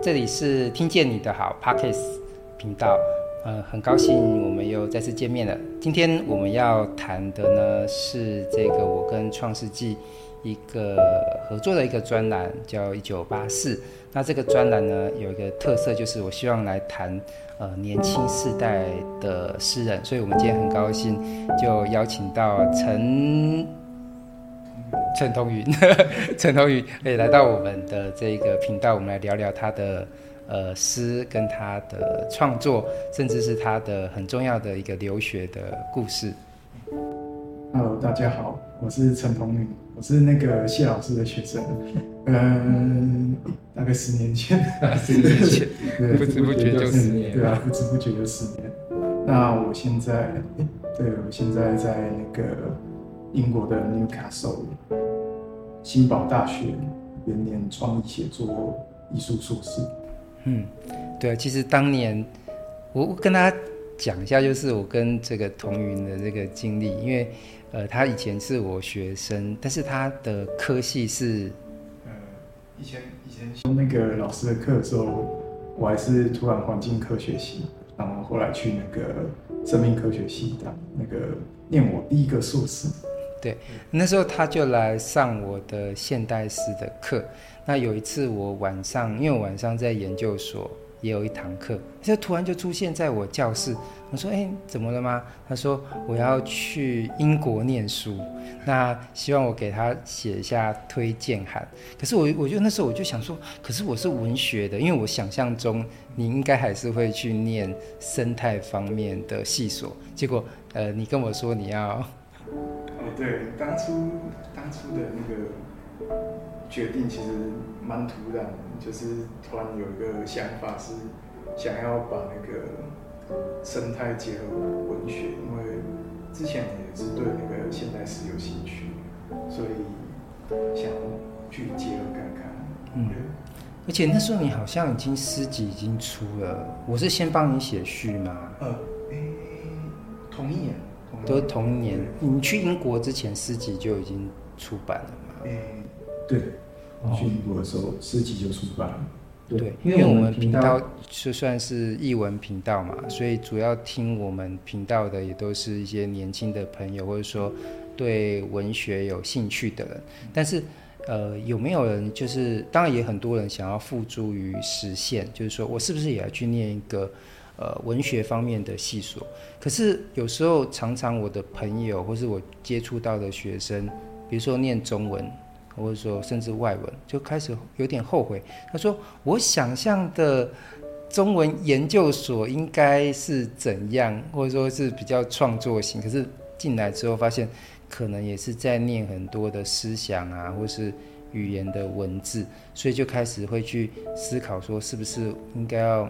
这里是听见你的好 Podcast 频道，呃，很高兴我们又再次见面了。今天我们要谈的呢是这个我跟创世纪一个合作的一个专栏，叫一九八四。那这个专栏呢有一个特色，就是我希望来谈呃年轻世代的诗人，所以我们今天很高兴就邀请到陈。陈同云，陈同云，可以来到我们的这个频道，我们来聊聊他的呃诗跟他的创作，甚至是他的很重要的一个留学的故事。Hello，大家好，我是陈同云，我是那个谢老师的学生，嗯，大概十年前，十年前，对，不知不觉就十年，对啊，不知不觉就十年。那我现在，对，我现在在那个。英国的 Newcastle 新堡大学元年创意写作艺术硕士。嗯，对啊，其实当年我我跟他讲一下，就是我跟这个童云的这个经历，因为呃，他以前是我学生，但是他的科系是呃，以前以前修那个老师的课的时候，我还是土壤环境科学系，然后后来去那个生命科学系当那个念我第一个硕士。对，那时候他就来上我的现代诗的课。那有一次我晚上，因为我晚上在研究所也有一堂课，就突然就出现在我教室。我说：“哎，怎么了吗？”他说：“我要去英国念书，那希望我给他写一下推荐函。”可是我，我就那时候我就想说，可是我是文学的，因为我想象中你应该还是会去念生态方面的系所。结果，呃，你跟我说你要。对，当初当初的那个决定其实蛮突然，就是突然有一个想法是想要把那个生态结合文学，因为之前也是对那个现代诗有兴趣，所以想去结合看看。嗯，而且那时候你好像已经诗集已经出了，我是先帮你写序吗？呃，诶，同一年。都是同一年，你去英国之前诗集就已经出版了吗？欸、对，去英国的时候诗集就出版了。对，对，因为我们频道就算是译文频道嘛，所以主要听我们频道的也都是一些年轻的朋友，或者说对文学有兴趣的人。但是，呃，有没有人就是，当然也很多人想要付诸于实现，就是说我是不是也要去念一个？呃，文学方面的系所，可是有时候常常我的朋友或是我接触到的学生，比如说念中文，或者说甚至外文，就开始有点后悔。他说：“我想象的中文研究所应该是怎样，或者说是比较创作型，可是进来之后发现，可能也是在念很多的思想啊，或是语言的文字，所以就开始会去思考说，是不是应该要。”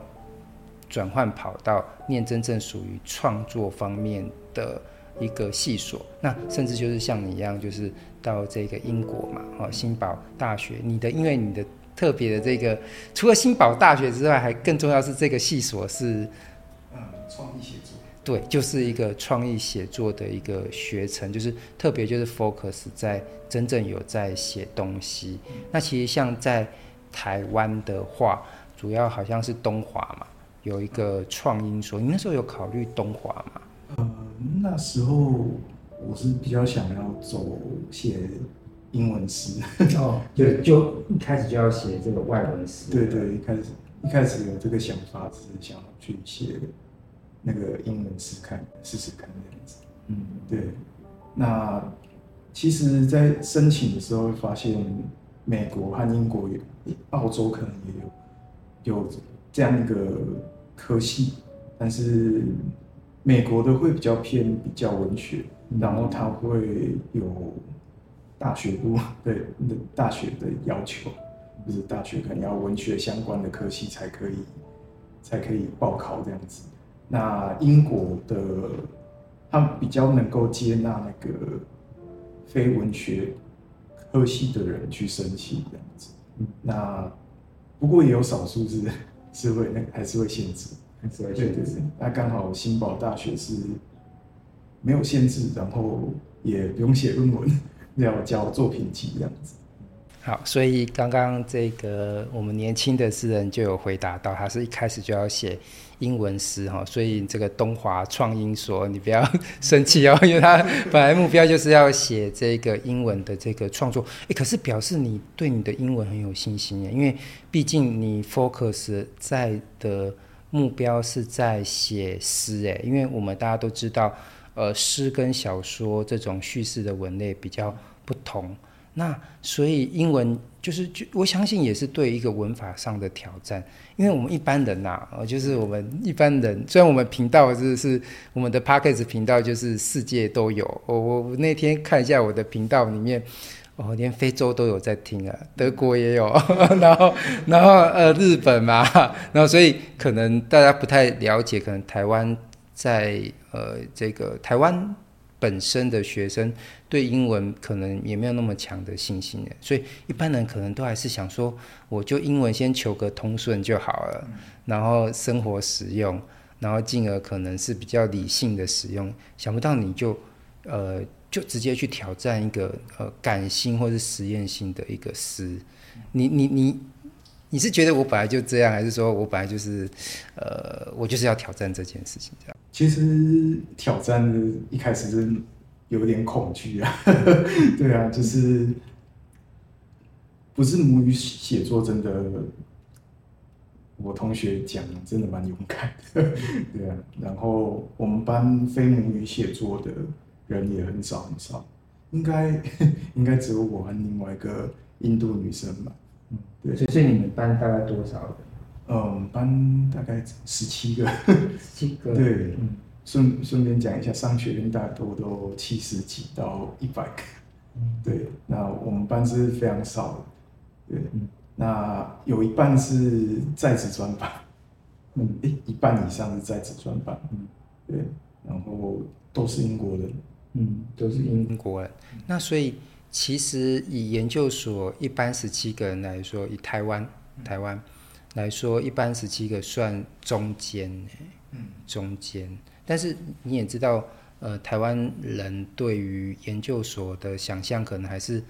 转换跑道，念真正属于创作方面的一个系所，那甚至就是像你一样，就是到这个英国嘛，哈，新堡大学。你的因为你的特别的这个，除了新堡大学之外，还更重要是这个系所是，嗯，创意写作。对，就是一个创意写作的一个学程，就是特别就是 focus 在真正有在写东西。那其实像在台湾的话，主要好像是东华嘛。有一个创英所，你那时候有考虑东华吗？呃，那时候我是比较想要走写英文诗哦，就就一开始就要写这个外文诗。对对，一开始一开始有这个想法，只是想要去写那个英文诗看试试看这样子。嗯，对。那其实，在申请的时候会发现，美国和英国也，澳洲可能也有有。这样一个科系，但是美国的会比较偏比较文学，然后它会有大学部对大学的要求，就是大学可能要文学相关的科系才可以才可以报考这样子。那英国的他比较能够接纳那个非文学科系的人去申请这样子。那不过也有少数是。是会那个还是会限制，还是会限制。对对对，那刚好新宝大学是没有限制，然后也不用写论文，要交作品集这样子。好，所以刚刚这个我们年轻的诗人就有回答到，他是一开始就要写英文诗哈，所以这个东华创英说你不要生气哦，因为他本来目标就是要写这个英文的这个创作，诶，可是表示你对你的英文很有信心耶，因为毕竟你 focus 在的目标是在写诗诶，因为我们大家都知道，呃，诗跟小说这种叙事的文类比较不同。那所以英文就是就我相信也是对一个文法上的挑战，因为我们一般人呐、啊，就是我们一般人，虽然我们频道是是我们的 Podcast 频道，就是世界都有。我我那天看一下我的频道里面，哦，连非洲都有在听啊，德国也有，然后然后呃日本嘛，然后所以可能大家不太了解，可能台湾在呃这个台湾。本身的学生对英文可能也没有那么强的信心，所以一般人可能都还是想说，我就英文先求个通顺就好了，然后生活使用，然后进而可能是比较理性的使用。想不到你就呃就直接去挑战一个呃感性或是实验性的一个诗，你你你你是觉得我本来就这样，还是说我本来就是呃我就是要挑战这件事情这样？其实挑战一开始是有点恐惧啊，对啊，就是不是母语写作真的，我同学讲真的蛮勇敢的，对啊，然后我们班非母语写作的人也很少很少，应该 应该只有我和另外一个印度女生吧，嗯，对，所以你们班大概多少人？嗯，我们班大概十七个，十七个，对，顺顺便讲一下，商学院大多都七十几到一百个，嗯，对，那我们班是非常少的，对，嗯，那有一半是在职专班，嗯，诶，一半以上是在职专班，嗯，对，然后都是英国人，嗯，都是英国人，那所以其实以研究所一般十七个人来说，以台湾，台湾。来说，一般十七个算中间，嗯，中间。但是你也知道，呃，台湾人对于研究所的想象，可能还是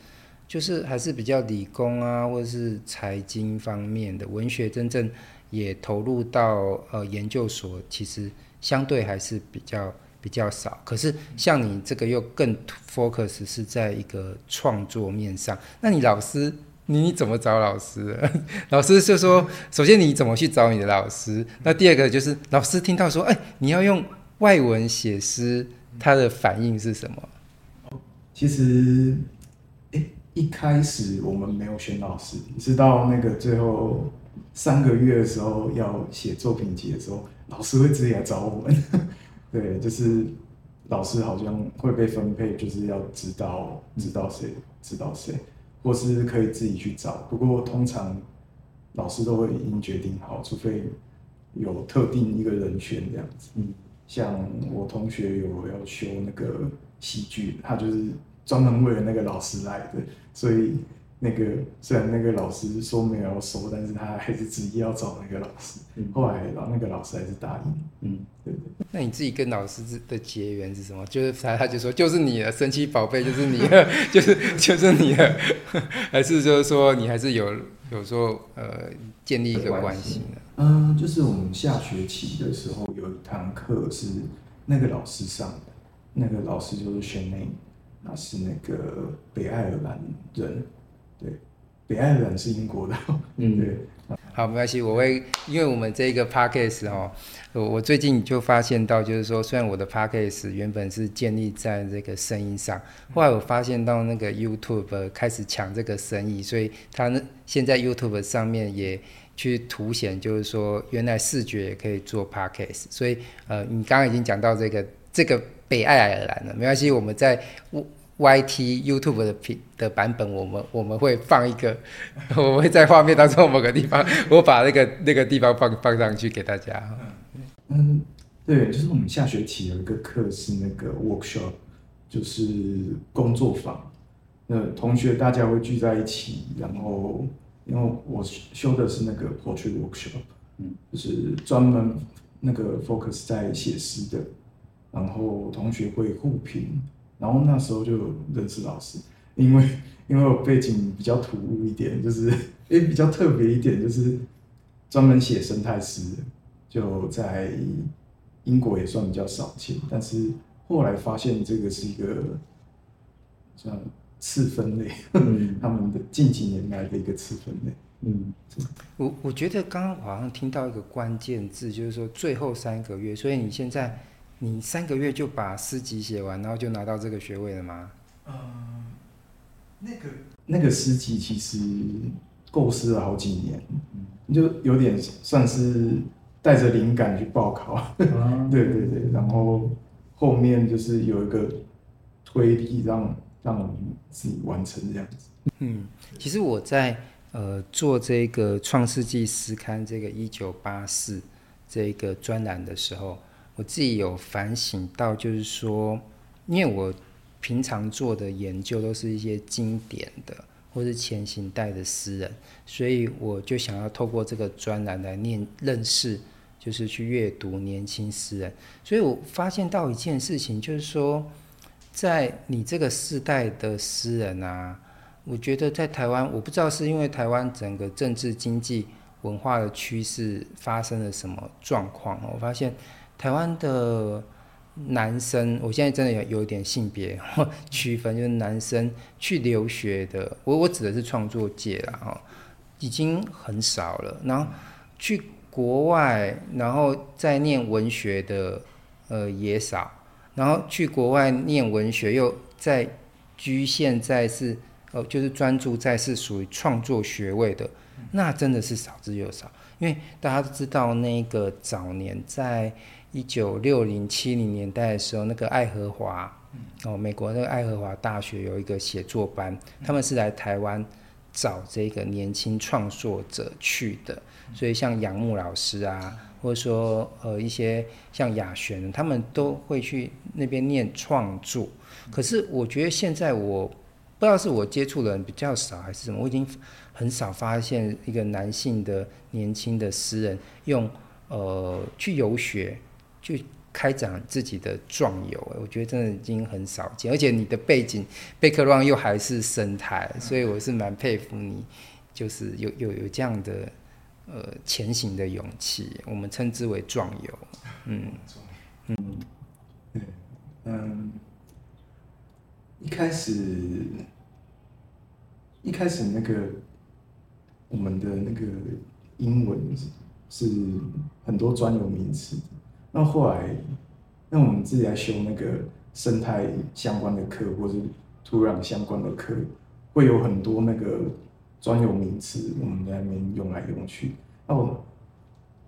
就是还是比较理工啊，或者是财经方面的。文学真正也投入到呃研究所，其实相对还是比较比较少。可是像你这个又更 focus 是在一个创作面上，那你老师？你怎么找老师？老师就说：首先你怎么去找你的老师？那第二个就是老师听到说：哎，你要用外文写诗，他的反应是什么？其实，哎，一开始我们没有选老师，直到那个最后三个月的时候要写作品集的时候，老师会直接来找我们。对，就是老师好像会被分配，就是要知道知道谁知道谁。或是可以自己去找，不过通常老师都会已经决定好，除非有特定一个人选这样子。嗯，像我同学有要修那个戏剧，他就是专门为了那个老师来的，所以。那个虽然那个老师说没有收，但是他还是执意要找那个老师。嗯、后来老那个老师还是答应。嗯，对对。那你自己跟老师的结缘是什么？就是他他就说就是你的，神奇宝贝就是你了，就是就是你了，还是就是说你还是有有时候呃建立一个关系呢？嗯，就是我们下学期的时候有一堂课是那个老师上的，那个老师就是 Shane，他是那个北爱尔兰人。对，北爱尔兰是英国的。嗯，对。好，没关系，我会，因为我们这个 podcast 哦，我我最近就发现到，就是说，虽然我的 podcast 原本是建立在这个声音上，后来我发现到那个 YouTube 开始抢这个生意，所以它现在 YouTube 上面也去凸显，就是说，原来视觉也可以做 podcast。所以，呃，你刚刚已经讲到这个这个北爱尔兰了，没关系，我们在。YT YouTube 的品的版本，我们我们会放一个，我们会在画面当中某个地方，我把那个那个地方放放上去给大家。嗯，对，就是我们下学期有一个课是那个 workshop，就是工作坊。那同学大家会聚在一起，然后因为我修的是那个 portrait workshop，嗯，就是专门那个 focus 在写诗的，然后同学会互评。然后那时候就认识老师，因为因为我背景比较突兀一点，就是也比较特别一点，就是专门写生态诗，就在英国也算比较少见，但是后来发现这个是一个像次分类，嗯、他们的近几年来的一个次分类。嗯，我我觉得刚刚好像听到一个关键字，就是说最后三个月，所以你现在你三个月就把诗集写完，然后就拿到这个学位了吗？嗯，那个那个诗集其实构思了好几年，嗯，就有点算是带着灵感去报考，嗯、对对对，然后后面就是有一个推力让让我们自己完成这样子。嗯，其实我在。呃，做这个《创世纪诗刊》这个一九八四这个专栏的时候，我自己有反省到，就是说，因为我平常做的研究都是一些经典的或是前行代的诗人，所以我就想要透过这个专栏来念认识，就是去阅读年轻诗人。所以我发现到一件事情，就是说，在你这个世代的诗人啊。我觉得在台湾，我不知道是因为台湾整个政治、经济、文化的趋势发生了什么状况。我发现台湾的男生，我现在真的有有一点性别 区分，就是男生去留学的，我我指的是创作界啦，哈，已经很少了。然后去国外，然后再念文学的，呃，也少。然后去国外念文学，又在局限在是。哦，就是专注在是属于创作学位的，那真的是少之又少。因为大家都知道，那个早年在一九六零七零年代的时候，那个爱荷华，哦，美国那个爱荷华大学有一个写作班，他们是来台湾找这个年轻创作者去的。所以像杨牧老师啊，或者说呃一些像雅璇，他们都会去那边念创作。可是我觉得现在我。不知道是我接触的人比较少还是什么，我已经很少发现一个男性的年轻的诗人用呃去游学去开展自己的壮游，我觉得真的已经很少见。而且你的背景，background 又还是生态，所以我是蛮佩服你，就是有有有这样的呃前行的勇气，我们称之为壮游。嗯嗯嗯嗯。一开始，一开始那个我们的那个英文是很多专有名词，那后来，那我们自己来修那个生态相关的课，或是土壤相关的课，会有很多那个专有名词，我们在那边用来用去。那我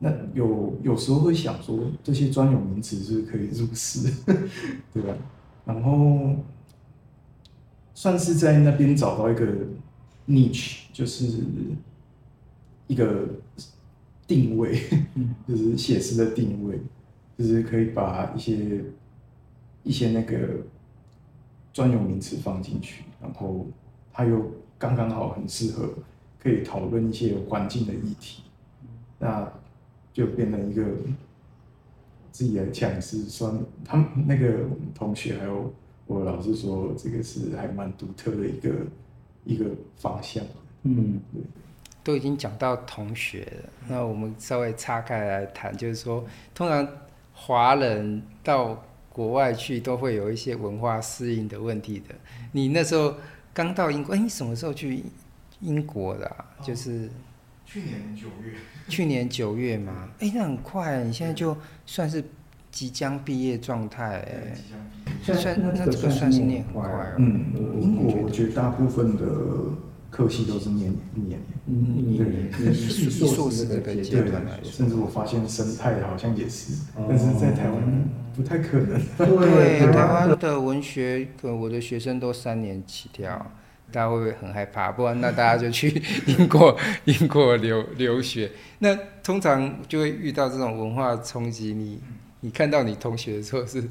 那有有时候会想说，这些专有名词是可以入诗，对吧？然后。算是在那边找到一个 niche，就是一个定位，就是写诗的定位，就是可以把一些一些那个专有名词放进去，然后它又刚刚好很适合可以讨论一些环境的议题，那就变成一个自己来讲是算他们那个同学还有。我老师说，这个是还蛮独特的一个一个方向。嗯，对。都已经讲到同学了，那我们稍微岔开来谈，就是说，通常华人到国外去都会有一些文化适应的问题的。你那时候刚到英国，哎，你什么时候去英国的啊？就是去年九月。去年九月嘛，哎，那很快，你现在就算是。即将毕业状态，算那这个算是念很快啊。嗯，英国我觉得大部分的科系都是念一年。嗯，对，以硕士这个阶段来说，甚至我发现生态好像也是，但是在台湾不太可能。对，台湾的文学，我的学生都三年起跳，大家会不会很害怕？不然那大家就去英国，英国留留学。那通常就会遇到这种文化冲击，你。你看到你同学的时候是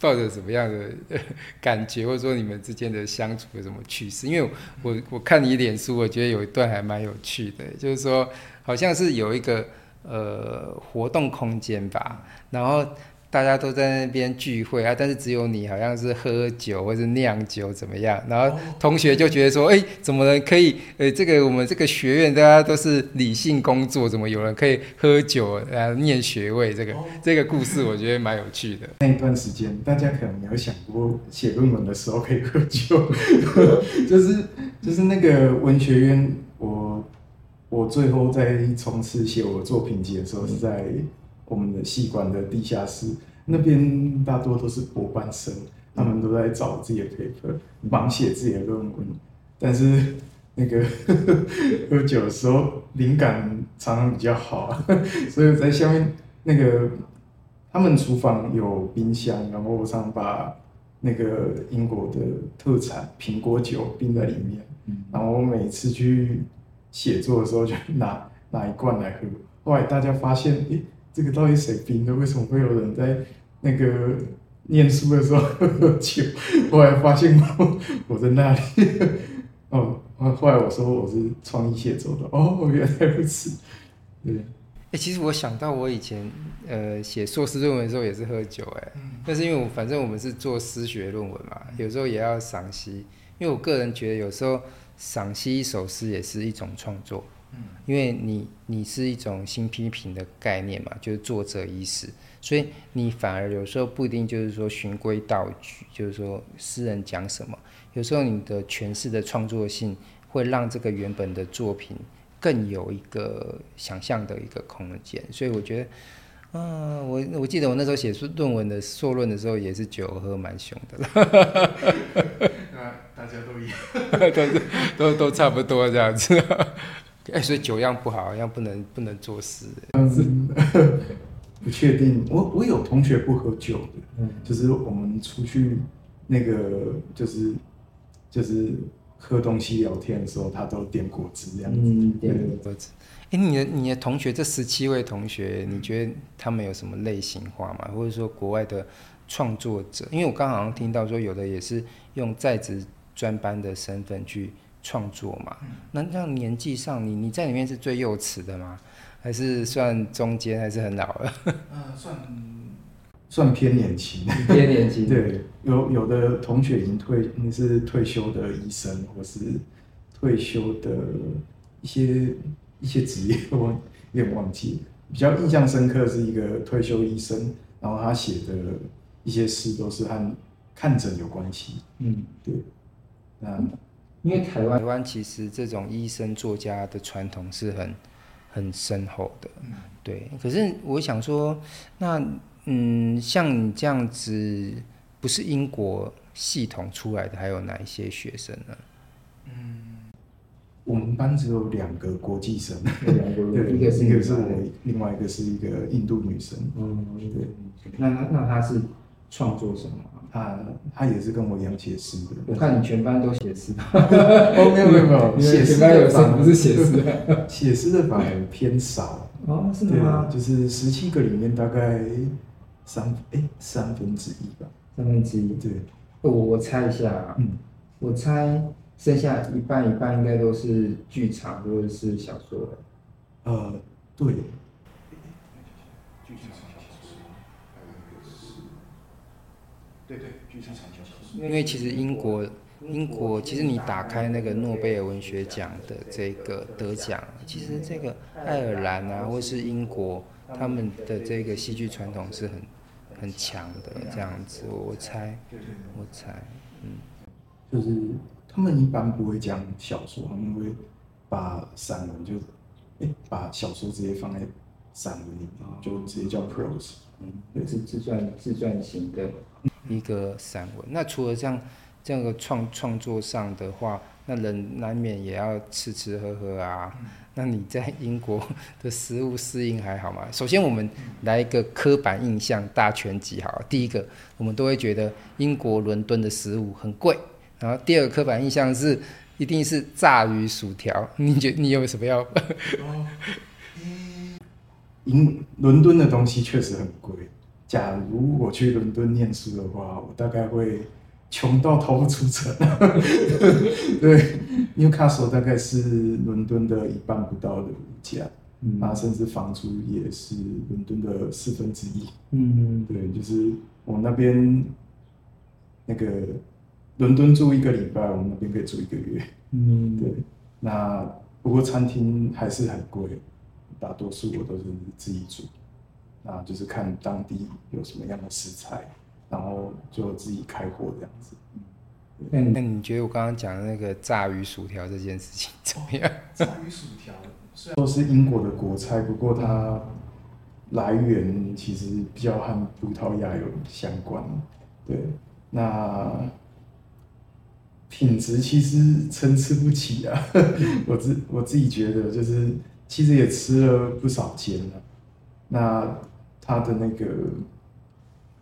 抱着什么样的感觉，或者说你们之间的相处有什么趣事？因为我我看你脸书，我觉得有一段还蛮有趣的，就是说好像是有一个呃活动空间吧，然后大家都在那边聚会啊，但是只有你好像是喝酒或是酿酒怎么样？然后同学就觉得说，哎、欸，怎么可以？呃，这个我们这个学院大家都是理性工作，怎么有人可以喝酒啊念学位？这个这个故事我觉得蛮有趣的。那一段时间，大家可能没有想过写论文的时候可以喝酒，就是就是那个文学院，我我最后在冲刺写我的作品集的时候是在。我们的戏馆的地下室那边大多都是博班生，他们都在找自己的 paper，忙写自己的论文。但是那个呵 呵喝酒的时候灵感常常比较好，所以在下面那个他们厨房有冰箱，然后我常把那个英国的特产苹果酒冰在里面，然后我每次去写作的时候就拿拿一罐来喝。后来大家发现，诶这个到底谁冰的？为什么会有人在那个念书的时候喝酒？后来发现我我在那里，哦，后来我说我是创意写作的，哦，原来如此。对，哎，其实我想到我以前呃写硕士论文的时候也是喝酒，哎，但是因为我反正我们是做诗学论文嘛，有时候也要赏析，因为我个人觉得有时候赏析一首诗也是一种创作。因为你你是一种新批评的概念嘛，就是作者意识，所以你反而有时候不一定就是说循规蹈矩，就是说诗人讲什么，有时候你的诠释的创作性会让这个原本的作品更有一个想象的一个空间，所以我觉得，啊，我我记得我那时候写论文的硕论的时候也是酒喝蛮凶的了，大家都一样，都都都差不多这样子。哎、欸，所以酒量不好，要不能不能作诗。嗯，不确定。我我有同学不喝酒的，嗯，就是我们出去那个就是就是喝东西聊天的时候，他都点果汁这样子。嗯，点果汁。哎、欸，你的你的同学这十七位同学，你觉得他们有什么类型化吗？或者说国外的创作者？因为我刚好像听到说，有的也是用在职专班的身份去。创作嘛，那这样年纪上，你你在里面是最幼齿的吗？还是算中间，还是很老了？呃，算算偏年轻，偏年轻。对，有有的同学已经退，你是退休的医生，或是退休的一些一些职业，我有点忘记了。比较印象深刻是一个退休医生，然后他写的一些诗都是和看诊有关系。嗯，对，那。因为台湾，台湾其实这种医生作家的传统是很很深厚的，对。可是我想说，那嗯，像你这样子，不是英国系统出来的，还有哪一些学生呢？嗯，我们班只有两个国际生，对，一个是一个是我，另外一个是一个印度女生。嗯，对。那那她是创作什么？他他也是跟我一样写诗的。我看你全班都写诗。哦，没有没有没有，写诗的反而不是写诗，写诗的反而偏少。哦，是吗？就是十七个里面大概三哎三分之一吧。三分之一。对。我我猜一下，嗯，我猜剩下一半一半应该都是剧场或者是小说。呃，对。对对，因为其实英国，英国其实你打开那个诺贝尔文学奖的这个得奖，其实这个爱尔兰啊，或是英国，他们的这个戏剧传统是很很强的这样子，我猜，我猜，嗯，就是他们一般不会讲小说，他们会把散文就，哎，把小说直接放在散文里面，就直接叫 prose，嗯，对，是自传自传型的。一个散文，那除了这样这样的创创作上的话，那人难免也要吃吃喝喝啊。嗯、那你在英国的食物适应还好吗？首先，我们来一个刻板印象大全集，好，第一个，我们都会觉得英国伦敦的食物很贵。然后第二个刻板印象是，一定是炸鱼薯条。你觉你有什么要？哦，英伦敦的东西确实很贵。假如我去伦敦念书的话，我大概会穷到逃不出城。对，Newcastle 大概是伦敦的一半不到的物价。嗯，啊，甚至房租也是伦敦的四分之一。嗯，对，就是我那边那个伦敦住一个礼拜，我们那边可以住一个月。嗯，对。那不过餐厅还是很贵，大多数我都是自己煮。那就是看当地有什么样的食材，然后就自己开火这样子。那那你觉得我刚刚讲的那个炸鱼薯条这件事情怎么样？炸鱼薯条虽然说是英国的国菜，不过它来源其实比较和葡萄牙有相关。对，那品质其实参差不齐啊。我自我自己觉得，就是其实也吃了不少间了。那它的那个，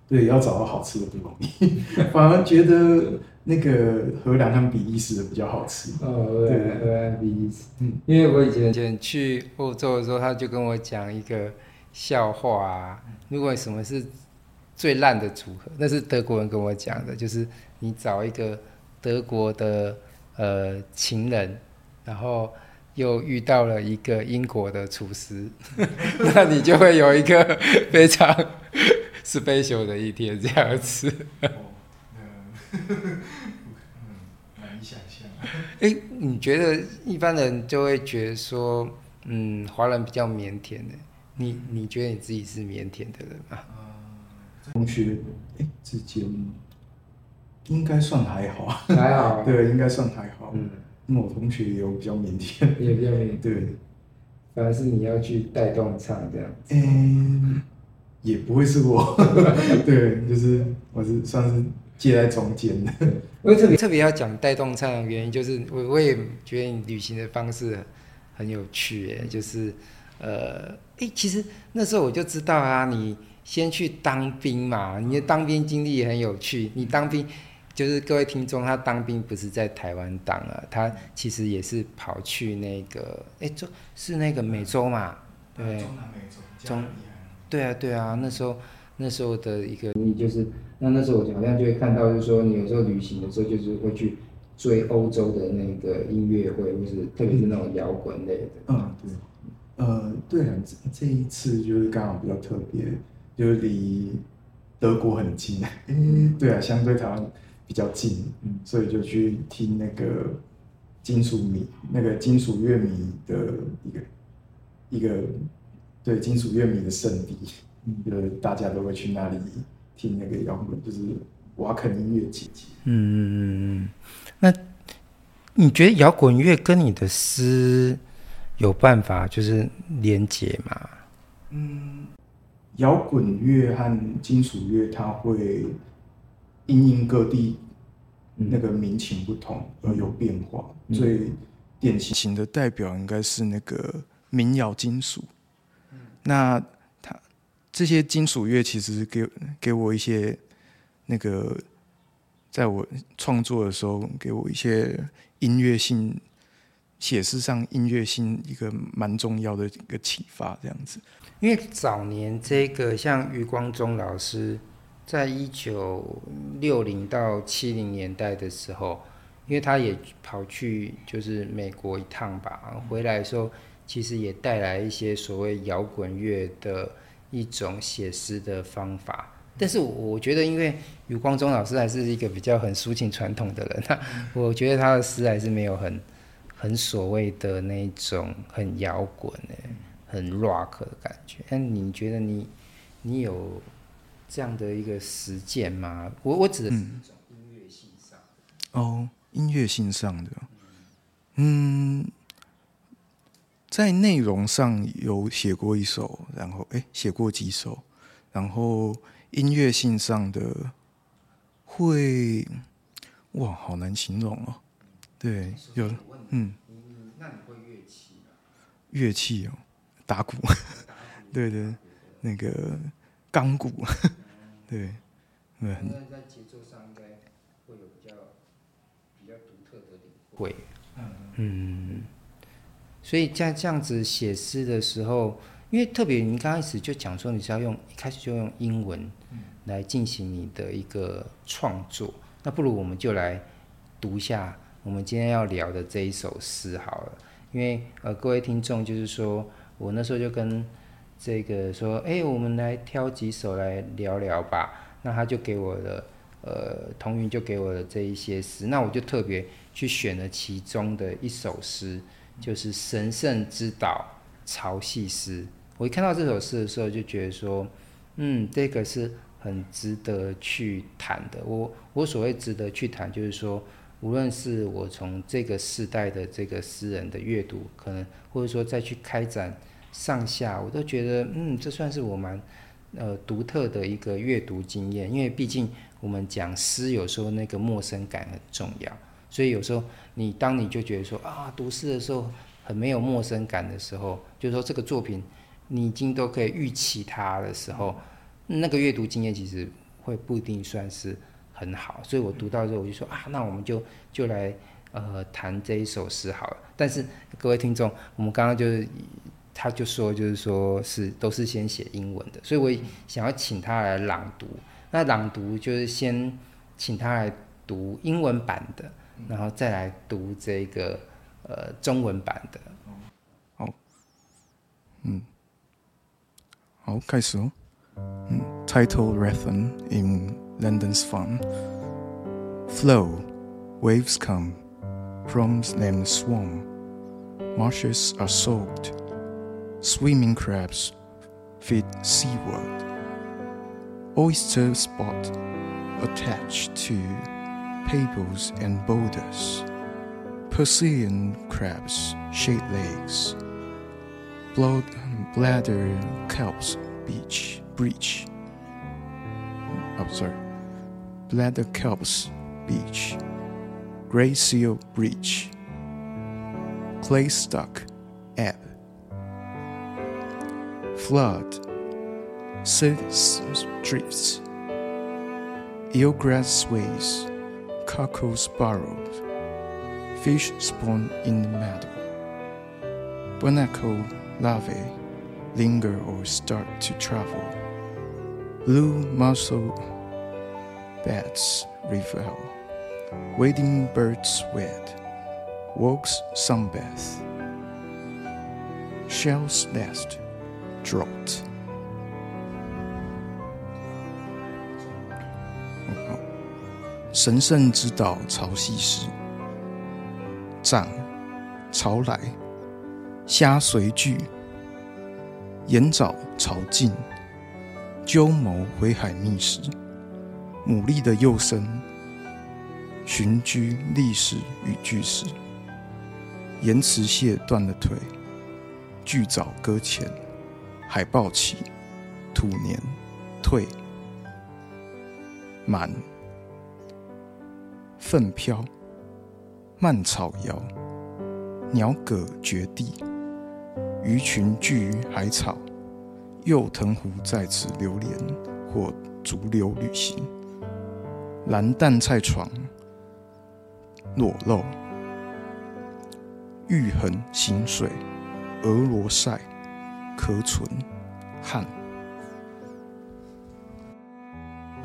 对，要找到好吃的不容易，反而觉得。那个荷兰和比利时的比较好吃哦，对，荷兰比利时，嗯，因为我以前以前去欧洲的时候，他就跟我讲一个笑话啊。如果什么是最烂的组合，那是德国人跟我讲的，就是你找一个德国的呃情人，然后又遇到了一个英国的厨师，那你就会有一个 非常 special 的一天这样子。嗯，难以想象。哎、欸，你觉得一般人就会觉得说，嗯，华人比较腼腆的。你你觉得你自己是腼腆的人吗？同学，之间应该算还好。还好。对，应该算还好。嗯。那我同学也有比较腼腆。也比较腼腆。对。反而是你要去带动唱这样。嗯、欸，也不会是我。对，就是我是算是。接在中间的，我特别特别要讲带动唱的原因，就是我我也觉得你旅行的方式很有趣，哎，就是呃，哎、欸，其实那时候我就知道啊，你先去当兵嘛，你的当兵经历也很有趣。你当兵就是各位听众，他当兵不是在台湾当啊，他其实也是跑去那个，哎、欸，就是那个美洲嘛，对，中南美洲，中，对啊对啊，那时候那时候的一个你就是。那那时候我好像就会看到，就是说你有时候旅行的时候，就是会去追欧洲的那个音乐会，或是特别是那种摇滚类的。嗯，对。呃，对啊，这这一次就是刚好比较特别，就是离德国很近。嗯，对啊，相对台湾比较近，嗯，所以就去听那个金属迷，那个金属乐迷的一个一个对金属乐迷的圣地，嗯，就是大家都会去那里。听那个摇滚，就是瓦肯音乐节。嗯，那你觉得摇滚乐跟你的诗有办法就是连接吗？嗯，摇滚乐和金属乐它会因应各地那个民情不同而有变化。嗯、最典型的代表应该是那个民谣金属。嗯、那这些金属乐其实给给我一些那个，在我创作的时候，给我一些音乐性、写诗上音乐性一个蛮重要的一个启发，这样子。因为早年这个像余光中老师，在一九六零到七零年代的时候，因为他也跑去就是美国一趟吧，回来的时候其实也带来一些所谓摇滚乐的。一种写诗的方法，但是我觉得，因为余光中老师还是一个比较很抒情传统的人，我觉得他的诗还是没有很很所谓的那种很摇滚的、很 rock 的感觉。那你觉得你你有这样的一个实践吗？我我指的是一种音乐性上的。哦，音乐性上的，嗯。在内容上有写过一首，然后哎，写过几首，然后音乐性上的会，哇，好难形容哦。对，有，嗯。那你会乐器吗？乐器哦，打鼓。对对，那个钢鼓。对，对。那在节奏上应该会有比较比较独特的领会。嗯嗯。所以在这样子写诗的时候，因为特别你刚开始就讲说你是要用一开始就用英文来进行你的一个创作，那不如我们就来读一下我们今天要聊的这一首诗好了。因为呃各位听众就是说我那时候就跟这个说，哎、我们来挑几首来聊聊吧。那他就给我的，呃，童云就给我的这一些诗，那我就特别去选了其中的一首诗，就是《神圣之岛潮汐诗》。我一看到这首诗的时候，就觉得说，嗯，这个是很值得去谈的。我我所谓值得去谈，就是说，无论是我从这个时代的这个诗人的阅读，可能或者说再去开展上下，我都觉得，嗯，这算是我蛮呃独特的一个阅读经验。因为毕竟我们讲诗，有时候那个陌生感很重要，所以有时候你当你就觉得说啊，读诗的时候很没有陌生感的时候，就是说这个作品。你已经都可以预期它的时候，那个阅读经验其实会不一定算是很好，所以我读到之后我就说啊，那我们就就来呃谈这一首诗好了。但是各位听众，我们刚刚就是他就说就是说是都是先写英文的，所以我想要请他来朗读。那朗读就是先请他来读英文版的，然后再来读这个呃中文版的。好，嗯。好，开始哦。嗯，Title Rhythm in London's Fun. Flow, waves come, from them swarm. Marshes are soaked, swimming crabs feed seaward. Oyster spot attached to pebbles and boulders. Persian crabs shake legs. Blood bladder kelps beach breach. Oh, sorry. Bladder kelps beach. Gray seal breach. Clay stuck ebb. Flood. Six drifts. Eelgrass sways. Cockles burrows. Fish spawn in the meadow. Barnacle larvae linger or start to travel. Blue mussel beds revel. Wading birds wed. Walks sunbath. Shells nest dropped. 神圣之岛潮汐时，涨潮来。虾随聚，盐藻潮尽，鸠谋回海觅食。牡蛎的幼生，寻居历史与巨石。盐池蟹断了腿，巨藻搁浅。海豹起，土年退。满，粪飘，蔓草摇，鸟葛绝地。鱼群聚于海草，幼藤壶在此流连，或逐流旅行。蓝蛋菜床裸露，玉痕行水，俄罗晒可存汗。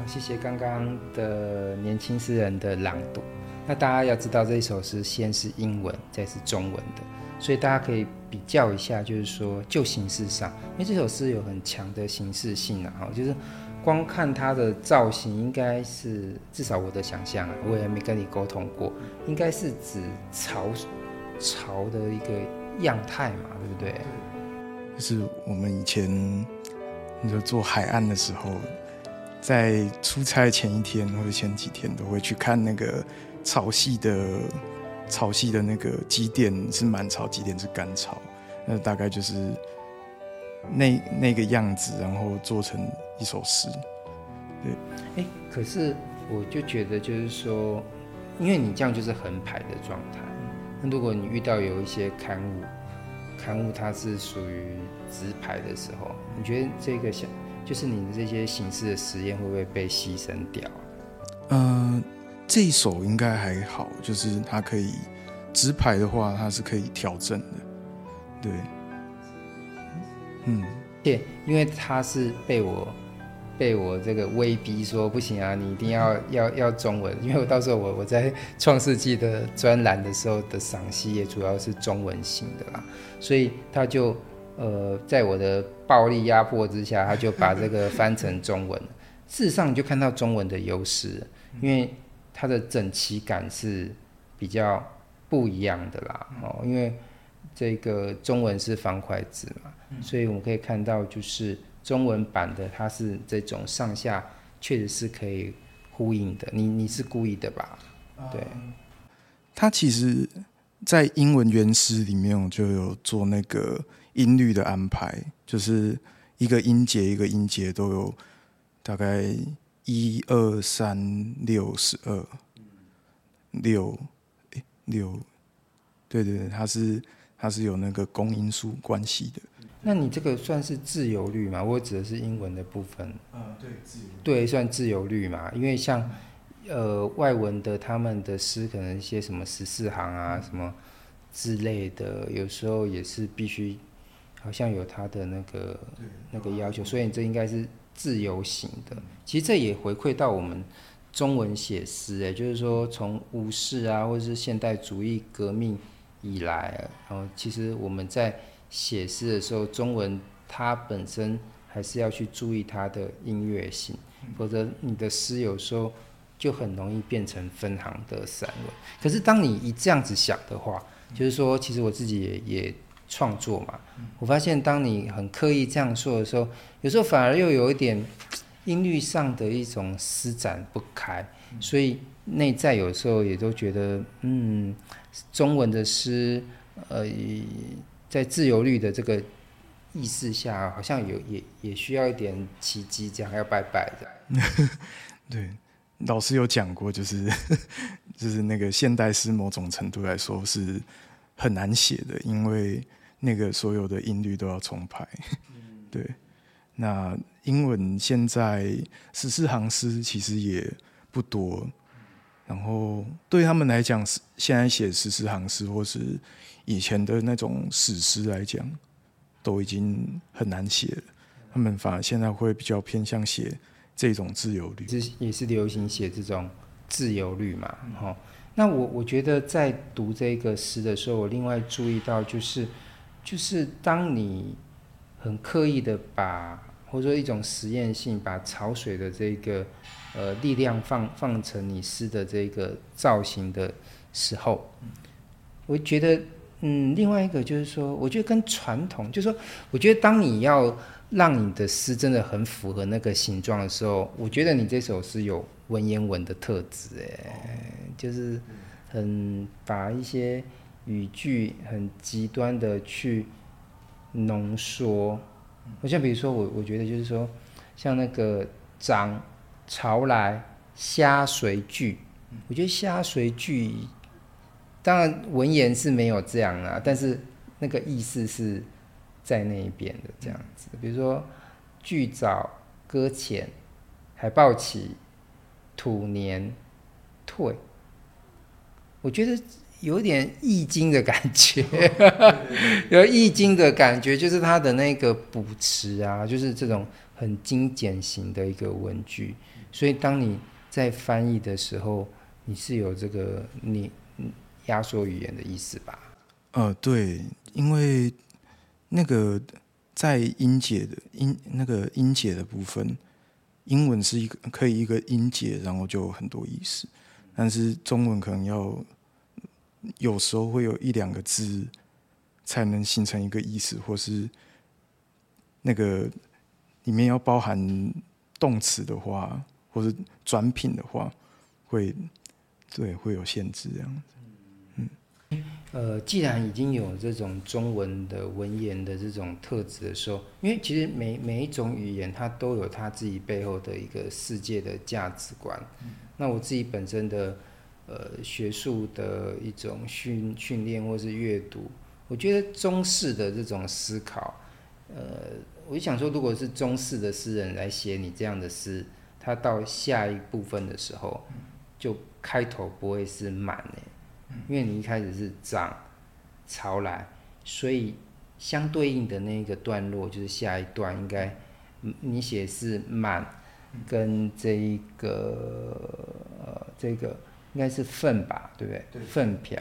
谢谢刚刚的年轻诗人的朗读。那大家要知道，这一首诗先是英文，再是中文的。所以大家可以比较一下，就是说就形式上，因为这首诗有很强的形式性啊，就是光看它的造型，应该是至少我的想象啊，我也没跟你沟通过，应该是指潮潮的一个样态嘛，对不对？就是我们以前就做海岸的时候，在出差前一天或者前几天都会去看那个潮汐的。潮汐的那个几点是满潮，几点是干潮，那大概就是那那个样子，然后做成一首诗。对，哎、可是我就觉得，就是说，因为你这样就是横排的状态，那如果你遇到有一些刊物，刊物它是属于直排的时候，你觉得这个想，就是你的这些形式的实验会不会被牺牲掉？嗯、呃。这一首应该还好，就是它可以直排的话，它是可以调整的，对，嗯，对，因为它是被我被我这个威逼说不行啊，你一定要要要中文，因为我到时候我我在创世纪的专栏的时候的赏析也主要是中文型的啦，所以他就呃，在我的暴力压迫之下，他就把这个 翻成中文。事实上，你就看到中文的优势，因为它的整齐感是比较不一样的啦。哦，因为这个中文是方块字嘛，所以我们可以看到，就是中文版的它是这种上下确实是可以呼应的。你你是故意的吧？对。它其实，在英文原诗里面，我就有做那个音律的安排，就是一个音节一个音节都有。大概一二三六十二，六，哎六，对对对，它是它是有那个公因数关系的。那你这个算是自由律吗？我指的是英文的部分。啊，对，自由律。对，算自由律嘛？因为像呃外文的他们的诗，可能一些什么十四行啊什么之类的，有时候也是必须，好像有他的那个那个要求，所以你这应该是。自由行的，其实这也回馈到我们中文写诗，哎，就是说从吴氏啊，或者是现代主义革命以来，然后其实我们在写诗的时候，中文它本身还是要去注意它的音乐性，否则你的诗有时候就很容易变成分行的散文。可是当你一这样子想的话，就是说，其实我自己也也。创作嘛，我发现当你很刻意这样说的时候，有时候反而又有一点音律上的一种施展不开，所以内在有时候也都觉得，嗯，中文的诗，呃，在自由律的这个意识下，好像有也也需要一点奇迹，这样要拜拜的。对，老师有讲过，就是 就是那个现代诗，某种程度来说是很难写的，因为。那个所有的音律都要重排，对。那英文现在十四行诗其实也不多，然后对他们来讲，是现在写十四行诗或是以前的那种史诗来讲，都已经很难写了。他们反而现在会比较偏向写这种自由律，这也是流行写这种自由律嘛。哈，那我我觉得在读这个诗的时候，我另外注意到就是。就是当你很刻意的把，或者说一种实验性，把潮水的这个呃力量放放成你诗的这个造型的时候，我觉得，嗯，另外一个就是说，我觉得跟传统，就是说，我觉得当你要让你的诗真的很符合那个形状的时候，我觉得你这首诗有文言文的特质，哎，就是很把一些。语句很极端的去浓缩，好像比如说我我觉得就是说，像那个张潮来虾随聚，我觉得虾随聚，当然文言是没有这样啊，但是那个意思是在那一边的这样子。比如说巨早搁浅，海豹起，土年退，我觉得。有点易经的感觉，有易经的感觉，就是它的那个补词啊，就是这种很精简型的一个文句。所以当你在翻译的时候，你是有这个你压缩语言的意思吧？呃，对，因为那个在音节的音那个音节的部分，英文是一个可以一个音节，然后就有很多意思，但是中文可能要。有时候会有一两个字才能形成一个意思，或是那个里面要包含动词的话，或是转品的话，会对会有限制这样子。嗯，呃，既然已经有这种中文的文言的这种特质的时候，因为其实每每一种语言它都有它自己背后的一个世界的价值观。那我自己本身的。呃，学术的一种训训练或是阅读，我觉得中式的这种思考，呃，我就想说，如果是中式的诗人来写你这样的诗，他到下一部分的时候，就开头不会是满诶，因为你一开始是涨潮来，所以相对应的那个段落就是下一段应该，你写是满，跟这一个呃这个。应该是粪吧，对不对？粪瓢，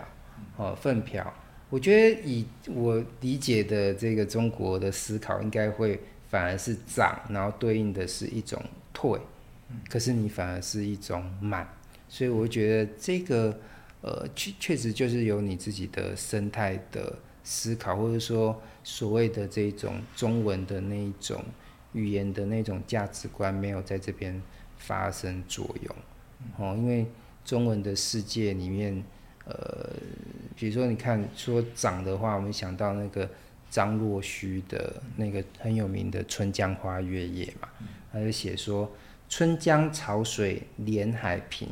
哦，粪瓢，我觉得以我理解的这个中国的思考，应该会反而是涨，然后对应的是一种退，可是你反而是一种满，所以我觉得这个呃确确实就是有你自己的生态的思考，或者说所谓的这种中文的那一种语言的那种价值观没有在这边发生作用，哦，因为中文的世界里面。呃，比如说，你看说长的话，我们想到那个张若虚的那个很有名的《春江花月夜》嘛，他就写说：“春江潮水连海平，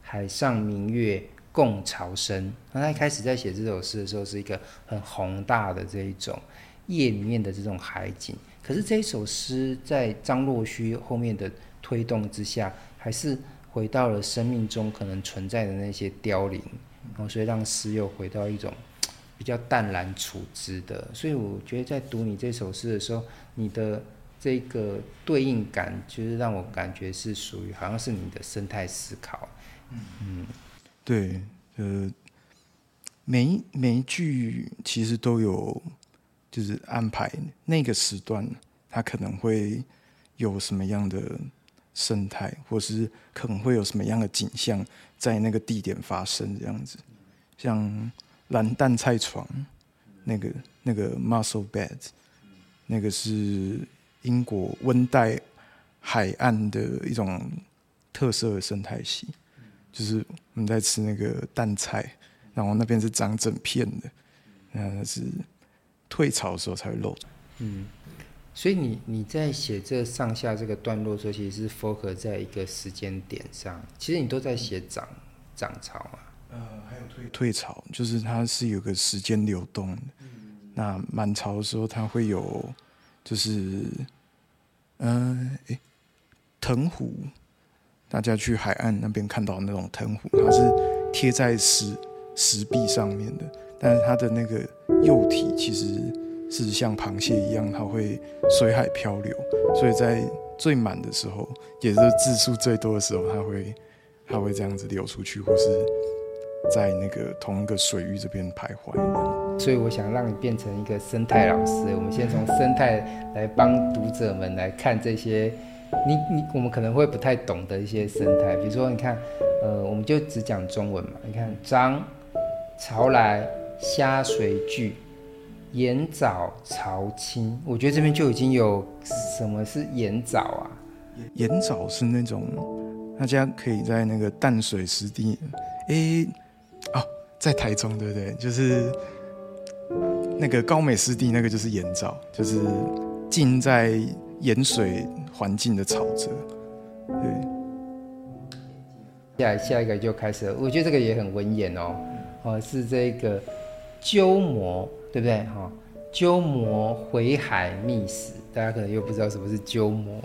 海上明月共潮生。”那他一开始在写这首诗的时候，是一个很宏大的这一种夜里面的这种海景。可是这一首诗在张若虚后面的推动之下，还是回到了生命中可能存在的那些凋零。然后，所以让诗又回到一种比较淡然处之的。所以我觉得在读你这首诗的时候，你的这个对应感，就是让我感觉是属于好像是你的生态思考。嗯，对，呃，每一每一句其实都有，就是安排那个时段，它可能会有什么样的生态，或是可能会有什么样的景象。在那个地点发生这样子，像蓝蛋菜床，那个那个 muscle bed，那个是英国温带海岸的一种特色的生态系，就是我们在吃那个蛋菜，然后那边是长整片的，那是退潮的时候才会露。嗯，所以你你在写这上下这个段落的时候，其实是 focus 在一个时间点上。其实你都在写涨涨潮嘛？呃，还有退退潮，就是它是有个时间流动的。嗯、那满潮的时候，它会有，就是，嗯、呃，诶，藤壶，大家去海岸那边看到那种藤壶，它是贴在石石壁上面的，但是它的那个幼体其实。是像螃蟹一样，它会随海漂流，所以在最满的时候，也就是字数最多的时候，它会它会这样子流出去，或是在那个同一个水域这边徘徊。所以我想让你变成一个生态老师，我们先从生态来帮读者们来看这些，你你我们可能会不太懂的一些生态，比如说你看，呃，我们就只讲中文嘛，你看涨潮来虾随聚。盐藻潮清，我觉得这边就已经有什么是盐藻啊？盐藻是那种大家可以在那个淡水湿地，哎、哦，在台中对不对？就是那个高美湿地，那个就是盐藻，就是浸在盐水环境的沼泽。对，下下一个就开始了，我觉得这个也很文言哦，哦，是这个鸠摩。对不对？哈，鸠摩回海觅食，大家可能又不知道什么是鸠摩。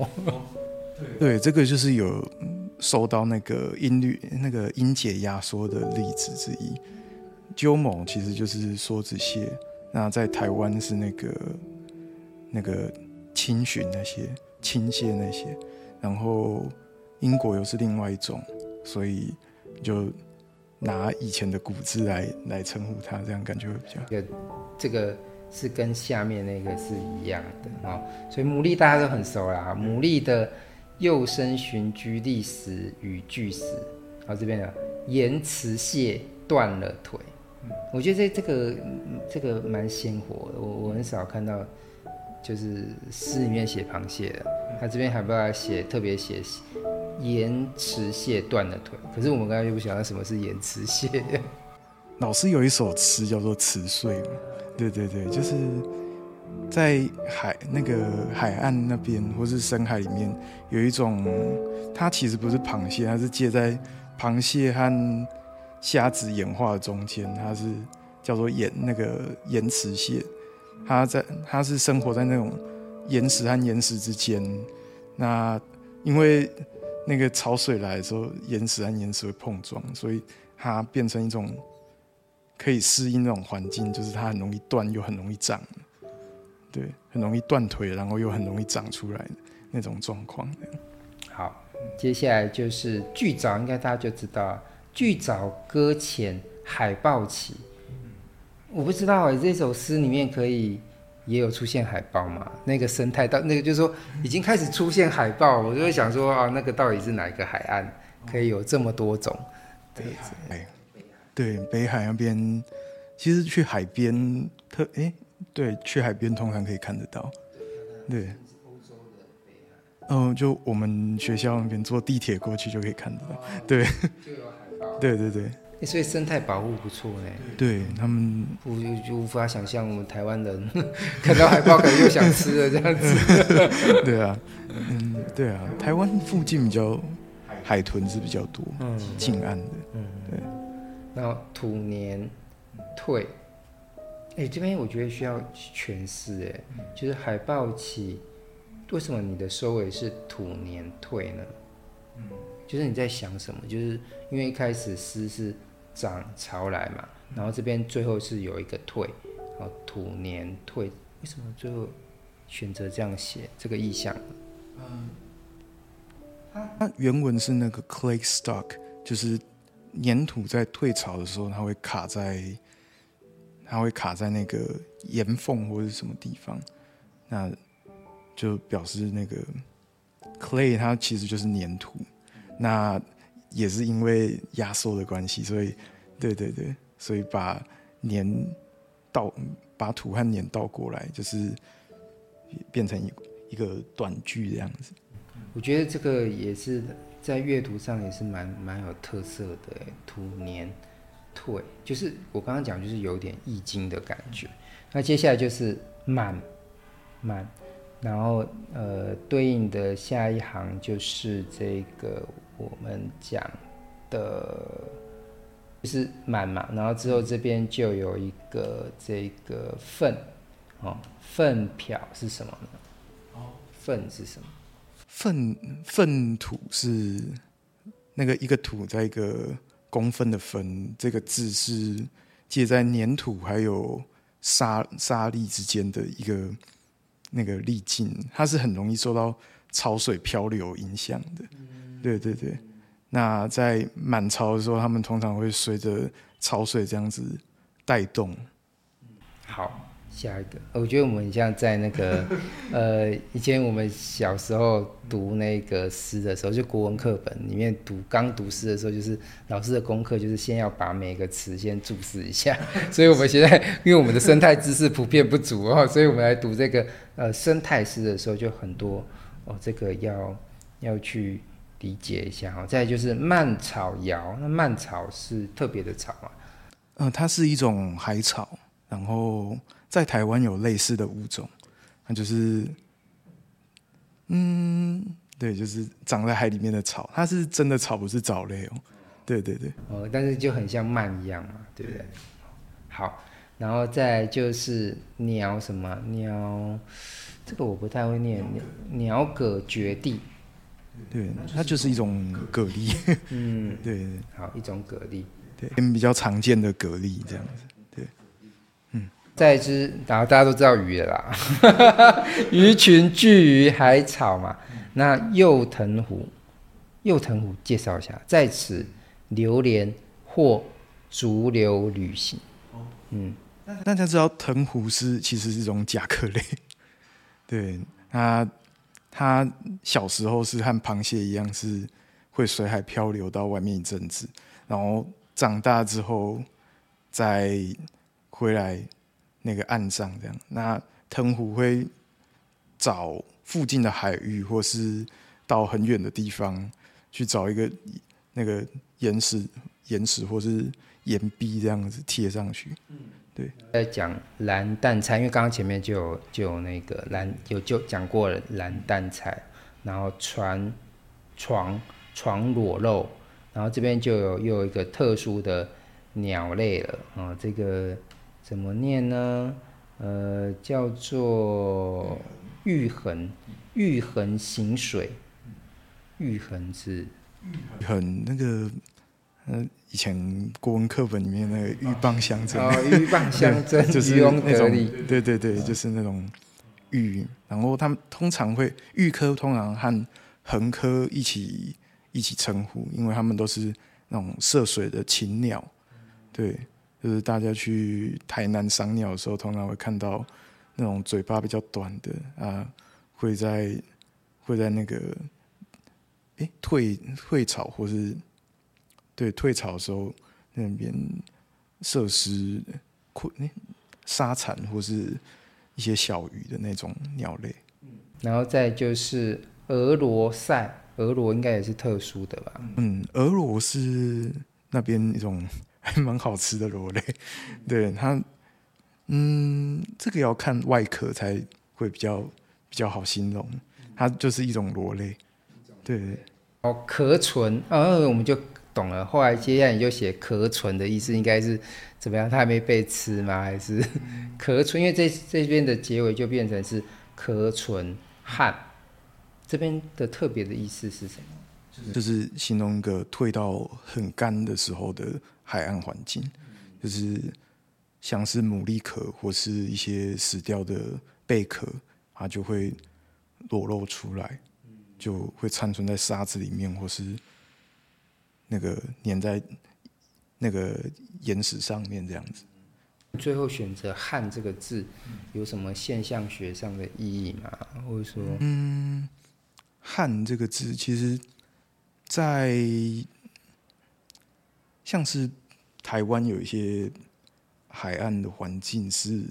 对，这个就是有受到那个音律、那个音节压缩的例子之一。鸠膜其实就是梭子蟹，那在台湾是那个那个青鲟那些青蟹那些，然后英国又是另外一种，所以就。拿以前的古字来来称呼它，这样感觉会比较。这个这个是跟下面那个是一样的啊、哦，所以牡蛎大家都很熟啦。牡蛎的幼生寻居历史与巨石，好，这边的盐池蟹断了腿，我觉得这这个这个蛮鲜活的，我我很少看到，就是诗里面写螃蟹的，他这边还不要写特别写。盐池蟹断了腿，可是我们刚才又不晓得什么是盐池蟹。老师有一首词叫做《池碎》嘛，对对对，就是在海那个海岸那边，或是深海里面，有一种，它其实不是螃蟹，它是介在螃蟹和虾子演化的中间，它是叫做盐那个盐池蟹，它在它是生活在那种岩石和岩石之间，那因为。那个潮水来的时候，岩石和岩石会碰撞，所以它变成一种可以适应那种环境，就是它很容易断又很容易长，对，很容易断腿，然后又很容易长出来的那种状况。好，接下来就是巨藻，应该大家就知道，巨藻搁浅海豹起。我不知道哎，这首诗里面可以也有出现海豹吗？那个生态到那个就是说已经开始出现海豹，我就会想说啊，那个到底是哪一个海岸可以有这么多种？对，对，北海那边其实去海边特哎，对，去海边通常可以看得到，对。嗯，就我们学校那边坐地铁过去就可以看得到，对，对对对，所以生态保护不错呢。对他们，我就无法想象我们台湾人 看到海豹可能又想吃了这样子。对啊，嗯，对啊，台湾附近比较海豚是比较多，嗯，近岸的，嗯，对。然后土年退，哎，这边我觉得需要诠释，哎，就是海豹起。为什么你的收尾是土年退呢？嗯，就是你在想什么？就是因为一开始诗是涨潮来嘛，然后这边最后是有一个退，然后土年退，为什么最后选择这样写这个意象？嗯，它原文是那个 clay stock，就是粘土在退潮的时候，它会卡在，它会卡在那个岩缝或者什么地方，那。就表示那个 clay 它其实就是粘土，那也是因为压缩的关系，所以对对对，所以把年倒把土和年倒过来，就是变成一一个短句这样子。我觉得这个也是在阅读上也是蛮蛮有特色的，土年退，就是我刚刚讲就是有点易经的感觉。那接下来就是满满。然后，呃，对应的下一行就是这个我们讲的，是满嘛。然后之后这边就有一个这个粪，哦，粪瓢是什么呢？哦，粪是什么？粪粪土是那个一个土在一个公分的分，这个字是介在粘土还有沙沙粒之间的一个。那个粒径，它是很容易受到潮水漂流影响的。对对对，那在满潮的时候，他们通常会随着潮水这样子带动。好。下一个，我觉得我们像在那个，呃，以前我们小时候读那个诗的时候，就国文课本里面读，刚读诗的时候，就是老师的功课就是先要把每个词先注释一下。所以我们现在因为我们的生态知识普遍不足哦，所以我们来读这个呃生态诗的时候就很多哦，这个要要去理解一下哦。再就是蔓草摇，那蔓草是特别的草吗？呃，它是一种海草，然后。在台湾有类似的物种，那就是，嗯，对，就是长在海里面的草，它是真的草，不是藻类哦。对对对，哦，但是就很像蔓一样嘛，对不对？好，然后再就是鸟什么鸟，这个我不太会念，鸟鸟葛绝地，对，它就是一种蛤蜊，嗯，对对，好，一种蛤蜊，对，比较常见的蛤蜊这样子。对，嗯。再一只，然后大家都知道鱼了啦，鱼群聚于海草嘛。那幼藤壶，幼藤壶介绍一下，在此流连或逐流旅行。嗯，大家知道藤壶是其实是一种甲壳类，对，它它小时候是和螃蟹一样，是会随海漂流到外面一阵子，然后长大之后再回来。那个岸上这样，那藤壶会找附近的海域，或是到很远的地方去找一个那个岩石、岩石或是岩壁这样子贴上去。嗯，对。在讲蓝淡菜，因为刚刚前面就有就有那个蓝有就讲过了蓝淡菜，然后船床床裸露，然后这边就有又有一个特殊的鸟类了啊、哦，这个。怎么念呢？呃，叫做玉衡，玉衡行水，玉衡是玉衡那个，呃，以前国文课本里面那个鹬蚌相争，哦，鷸蚌相争，就是那种，对对对，就是那种鹬，然后他们通常会鹬科通常和鸻科一起一起称呼，因为他们都是那种涉水的禽鸟，对。就是大家去台南赏鸟的时候，通常会看到那种嘴巴比较短的啊，会在会在那个哎退退潮或是对退潮的时候那边设施困沙蚕或是一些小鱼的那种鸟类。然后再就是俄罗塞，俄罗应该也是特殊的吧？嗯，俄罗是那边一种 还蛮好吃的螺类，对它，嗯，这个要看外壳才会比较比较好形容，它就是一种螺类，对。哦，壳存，哦，我们就懂了。后来接下来你就写壳存的意思，应该是怎么样？它还没被吃吗？还是壳存？因为这这边的结尾就变成是壳存。旱，这边的特别的意思是什么？就是形容一个退到很干的时候的海岸环境，就是像是牡蛎壳或是一些死掉的贝壳，它就会裸露出来，就会残存在沙子里面，或是那个粘在那个岩石上面这样子。最后选择“汉”这个字，有什么现象学上的意义吗？或者说，嗯，“汉”这个字，其实，在像是台湾有一些海岸的环境是，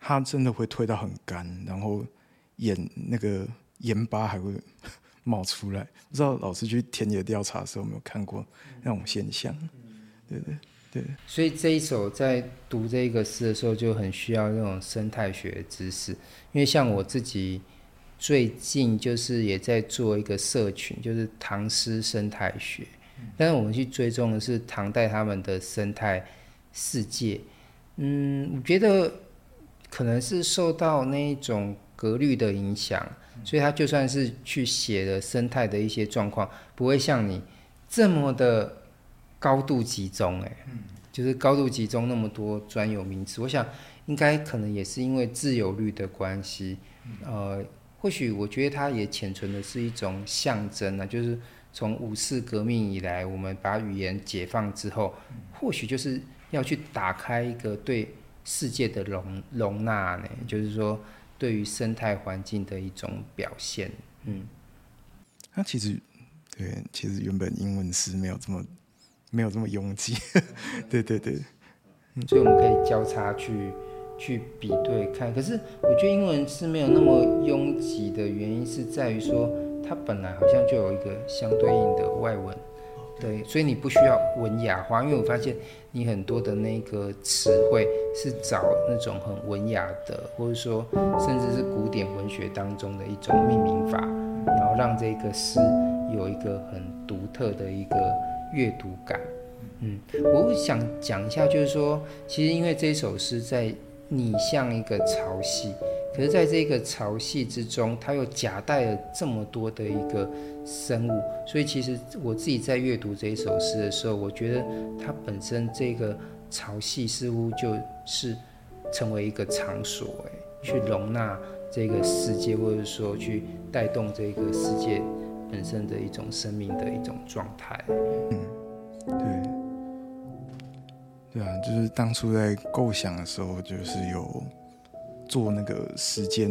它真的会退到很干，然后盐那个盐巴还会冒出来。不知道老师去田野调查的时候有没有看过那种现象？对对。对，所以这一首在读这个诗的时候，就很需要那种生态学的知识。因为像我自己最近就是也在做一个社群，就是唐诗生态学。但是我们去追踪的是唐代他们的生态世界。嗯，我觉得可能是受到那一种格律的影响，所以他就算是去写的生态的一些状况，不会像你这么的。高度集中，哎，就是高度集中那么多专有名词，我想应该可能也是因为自由律的关系，呃，或许我觉得它也潜存的是一种象征啊，就是从五四革命以来，我们把语言解放之后，或许就是要去打开一个对世界的容容纳呢，就是说对于生态环境的一种表现，嗯，那其实对，其实原本英文诗没有这么。没有这么拥挤，对对对，所以我们可以交叉去去比对看。可是我觉得英文是没有那么拥挤的原因是在于说，它本来好像就有一个相对应的外文，对，所以你不需要文雅化。因为我发现你很多的那个词汇是找那种很文雅的，或者说甚至是古典文学当中的一种命名法，然后让这个诗有一个很独特的一个。阅读感，嗯，我想讲一下，就是说，其实因为这首诗在拟像一个潮汐，可是在这个潮汐之中，它又夹带了这么多的一个生物，所以其实我自己在阅读这一首诗的时候，我觉得它本身这个潮汐似乎就是成为一个场所，哎，去容纳这个世界，或者说去带动这个世界。本身的一种生命的一种状态，嗯，对，对啊，就是当初在构想的时候，就是有做那个时间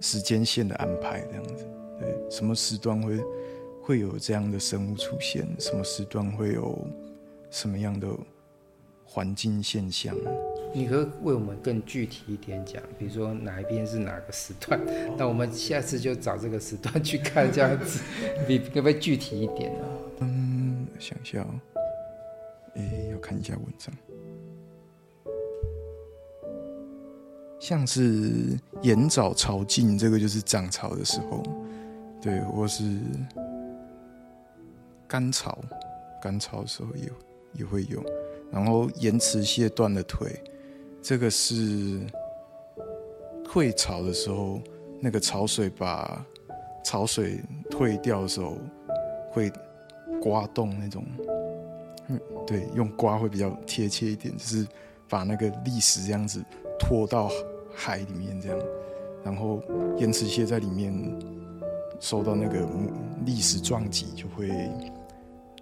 时间线的安排，这样子，对，什么时段会会有这样的生物出现，什么时段会有什么样的环境现象。你可以为我们更具体一点讲，比如说哪一边是哪个时段，那我们下次就找这个时段去看，这样子，你可不可以具体一点呢？嗯，想一下哦，哎，要看一下文章，像是盐藻潮尽，这个就是涨潮的时候，对，或是干潮，干潮的时候也也会有，然后盐池蟹断了腿。这个是退潮的时候，那个潮水把潮水退掉的时候，会刮动那种，嗯，对，用刮会比较贴切一点，就是把那个礫石这样子拖到海里面这样，然后盐池蟹在里面受到那个历史撞击，就会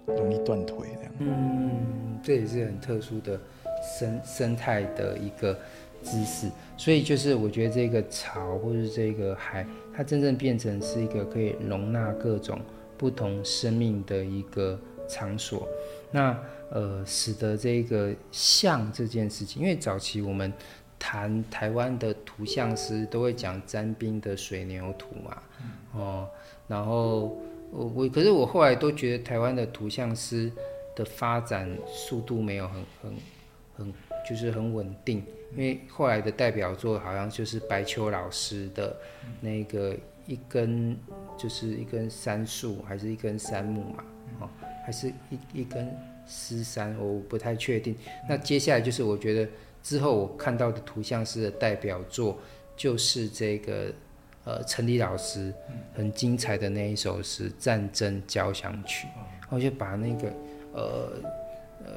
容易断腿这样。嗯，这也是很特殊的生生态的一个姿势，所以就是我觉得这个潮或者这个海，它真正变成是一个可以容纳各种不同生命的一个场所。那呃，使得这个像这件事情，因为早期我们谈台湾的图像师都会讲詹冰的水牛图嘛，哦，然后我我可是我后来都觉得台湾的图像师的发展速度没有很很很就是很稳定，因为后来的代表作好像就是白秋老师的那个一根就是一根杉树还是一根杉木嘛，哦，还是一一根。狮山，我不太确定。那接下来就是我觉得之后我看到的图像师的代表作，就是这个呃陈黎老师很精彩的那一首是《战争交响曲》，我就把那个呃呃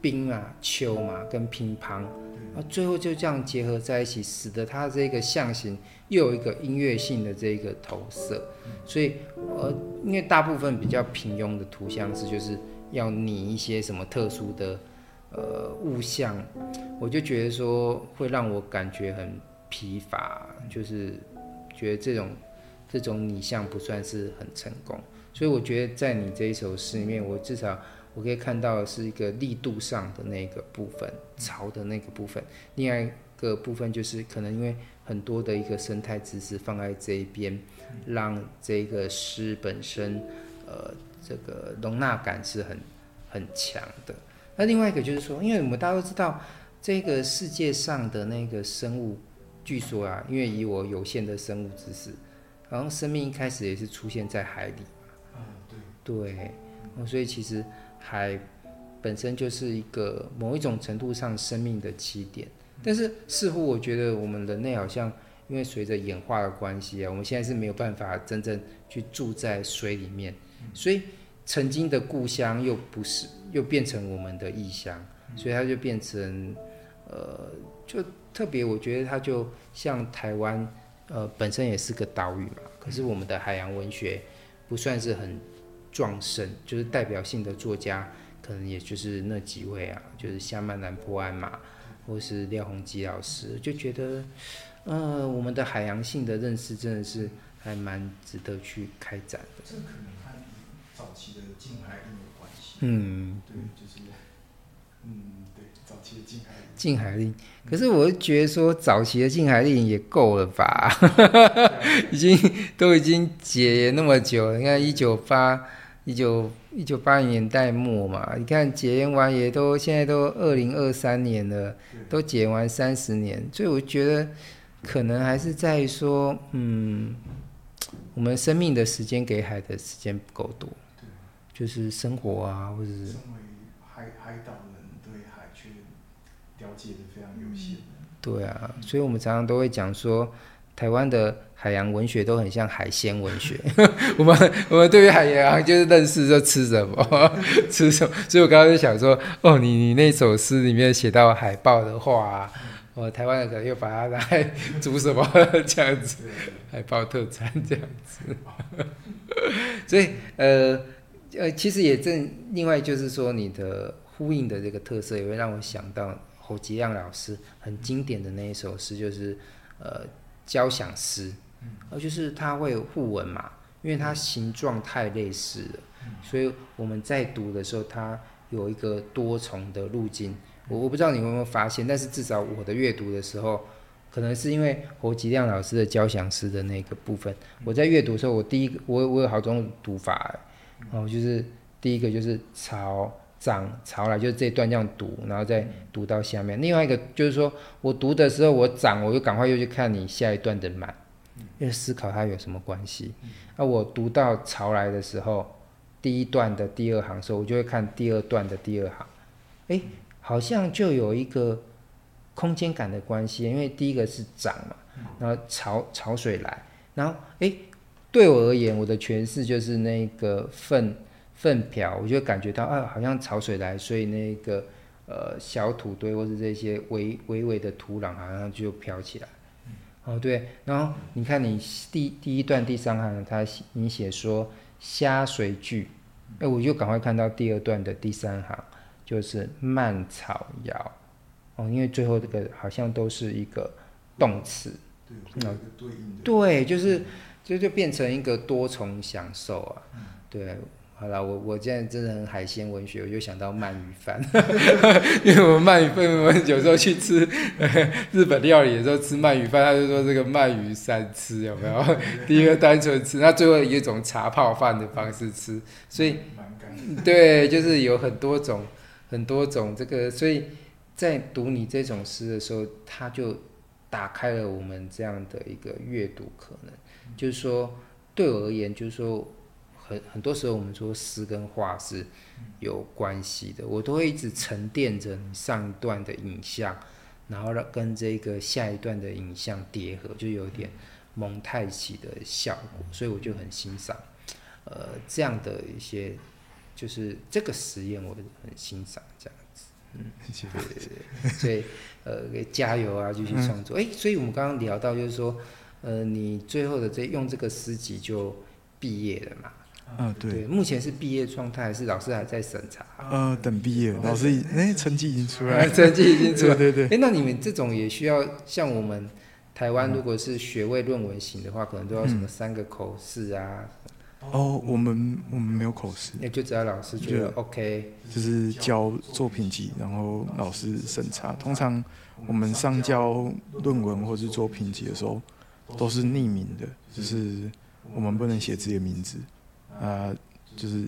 冰啊秋嘛跟乒乓，啊最后就这样结合在一起，使得它这个象形又有一个音乐性的这个投射。所以呃因为大部分比较平庸的图像是就是。要拟一些什么特殊的呃物象，我就觉得说会让我感觉很疲乏，就是觉得这种这种拟像不算是很成功。所以我觉得在你这一首诗里面，我至少我可以看到是一个力度上的那个部分，潮的那个部分。另外一个部分就是可能因为很多的一个生态知识放在这一边，让这个诗本身呃。这个容纳感是很很强的。那另外一个就是说，因为我们大家都知道，这个世界上的那个生物，据说啊，因为以我有限的生物知识，好像生命一开始也是出现在海里嘛。对。对。所以其实海本身就是一个某一种程度上生命的起点。但是似乎我觉得我们人类好像因为随着演化的关系啊，我们现在是没有办法真正去住在水里面。所以，曾经的故乡又不是，又变成我们的异乡，所以它就变成，呃，就特别，我觉得它就像台湾，呃，本身也是个岛屿嘛，可是我们的海洋文学不算是很壮盛，就是代表性的作家，可能也就是那几位啊，就是夏曼兰波安嘛，或是廖鸿基老师，就觉得，呃，我们的海洋性的认识真的是还蛮值得去开展的。早期的禁海令有关系。嗯，对，就是，嗯，对，早期的近海令。禁海令，可是我觉得说早期的近海令也够了吧？已经都已经解严那么久了，你看一九八一九一九八零年代末嘛，你看解严完也都现在都二零二三年了，都解完三十年，所以我觉得可能还是在于说，嗯，我们生命的时间给海的时间不够多。就是生活啊，或者是。身为海海岛人，对海却了解的非常有限。对啊，所以我们常常都会讲说，台湾的海洋文学都很像海鲜文学。我们我们对于海洋就是认识就吃什么，吃什么。所以我刚刚就想说，哦，你你那首诗里面写到海豹的话啊，哦，台湾人可能又把它拿来煮什么 这样子，海豹特产这样子。所以呃。呃，其实也正另外就是说，你的呼应的这个特色，也会让我想到侯吉亮老师很经典的那一首诗，就是呃交响诗，呃就是它会有互文嘛，因为它形状太类似了，所以我们在读的时候，它有一个多重的路径。我我不知道你有没有发现，但是至少我的阅读的时候，可能是因为侯吉亮老师的交响诗的那个部分，我在阅读的时候，我第一个我我有好多种读法。哦，就是第一个就是潮涨潮来，就是这一段这样读，然后再读到下面。另外一个就是说我读的时候我涨，我就赶快又去看你下一段的满，因为思考它有什么关系。那我读到潮来的时候，第一段的第二行的时候，我就会看第二段的第二行。哎，好像就有一个空间感的关系，因为第一个是涨嘛，然后潮潮水来，然后哎。对我而言，我的诠释就是那个粪粪瓢，我就感觉到啊，好像潮水来，所以那个呃小土堆或是这些微微微的土壤，好像就飘起来。哦，对，然后你看你第第一段第三行，他你写说虾水句，哎，我就赶快看到第二段的第三行，就是蔓草摇哦，因为最后这个好像都是一个动词，对，对对，就是就就变成一个多重享受啊，嗯、对。好了，我我现在真的很海鲜文学，我就想到鳗鱼饭，因为我们鳗鱼饭，我们有时候去吃 日本料理的时候吃鳗鱼饭，他就说这个鳗鱼三吃有没有？第一个单纯吃，那最后一种茶泡饭的方式吃，所以对，就是有很多种很多种这个，所以在读你这种诗的时候，他就打开了我们这样的一个阅读可能，就是说对我而言，就是说。很很多时候，我们说诗跟画是有关系的，我都会一直沉淀着你上一段的影像，然后让跟这个下一段的影像叠合，就有点蒙太奇的效果，所以我就很欣赏，呃，这样的一些，就是这个实验，我很欣赏这样，嗯，谢谢，对对对，所以呃，加油啊，继续创作，哎、嗯，所以我们刚刚聊到，就是说，呃，你最后的这用这个诗集就毕业了嘛？嗯，对，对，目前是毕业状态，还是老师还在审查？呃，等毕业，老师哎，成绩已经出来了，成绩已经出来，对对 对。哎，那你们这种也需要像我们台湾，如果是学位论文型的话，可能都要什么三个口试啊？哦，我们我们没有口试，那就只要老师觉得 OK，就是交作品集，然后老师审查。通常我们上交论文或是作品集的时候，都是匿名的，就是我们不能写自己的名字。啊，就是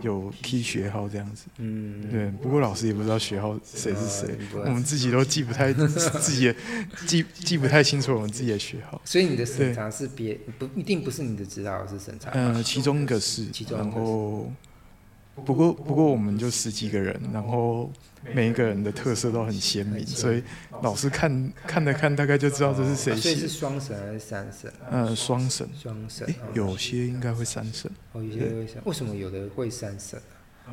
有 key 学号这样子，嗯，对。不过老师也不知道学号谁是谁，我们自己都记不太自己的记 记不太清楚我们自己的学号。所以你的审查是别不一定不是你的指导老师审查，嗯，其中一个是，其中一个是，然后。不过，不过我们就十几个人，然后每一个人的特色都很鲜明，所以老师看看了看，大概就知道这是谁写。所以是双神还是三神？呃，双神。双审。诶，有些应该会三神。哦，有些会三。为什么有的会三神？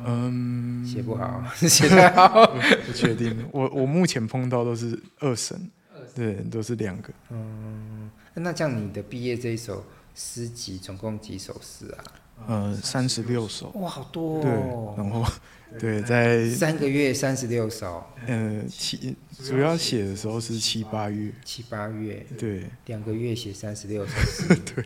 嗯，写不好，写不好。不确定。我我目前碰到都是二神，对，都是两个。嗯，那这样你的毕业这一首诗集总共几首诗啊？呃，三十六首，哇，好多哦。对，然后，对，在三个月三十六首。呃，七主要写的时候是七八月。七八月。对。两个月写三十六首。对。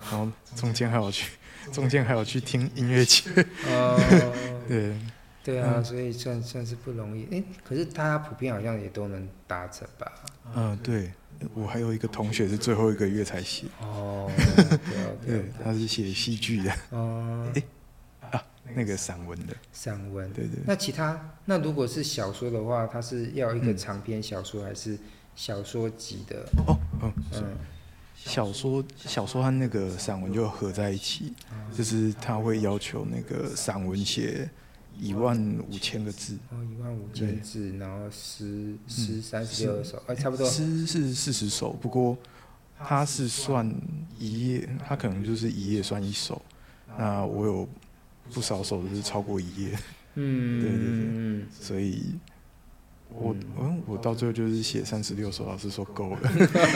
然后中间还有去，中间还有去听音乐节。哦。对。对啊，所以算算是不容易。哎，可是大家普遍好像也都能达成吧？嗯，对。我还有一个同学是最后一个月才写哦，对，他是写戏剧的哦，哎啊，那个散文的散文，对对。那其他那如果是小说的话，他是要一个长篇小说还是小说集的？哦，嗯嗯，小说小说和那个散文就合在一起，就是他会要求那个散文写。一万五千个字哦，一万五千字，然后诗诗三十六首，哎，差不多。诗是四十首，不过它是算一页，它可能就是一页算一首。那我有不少首都是超过一页，嗯，对对对，所以我嗯，我到最后就是写三十六首，老师说够了。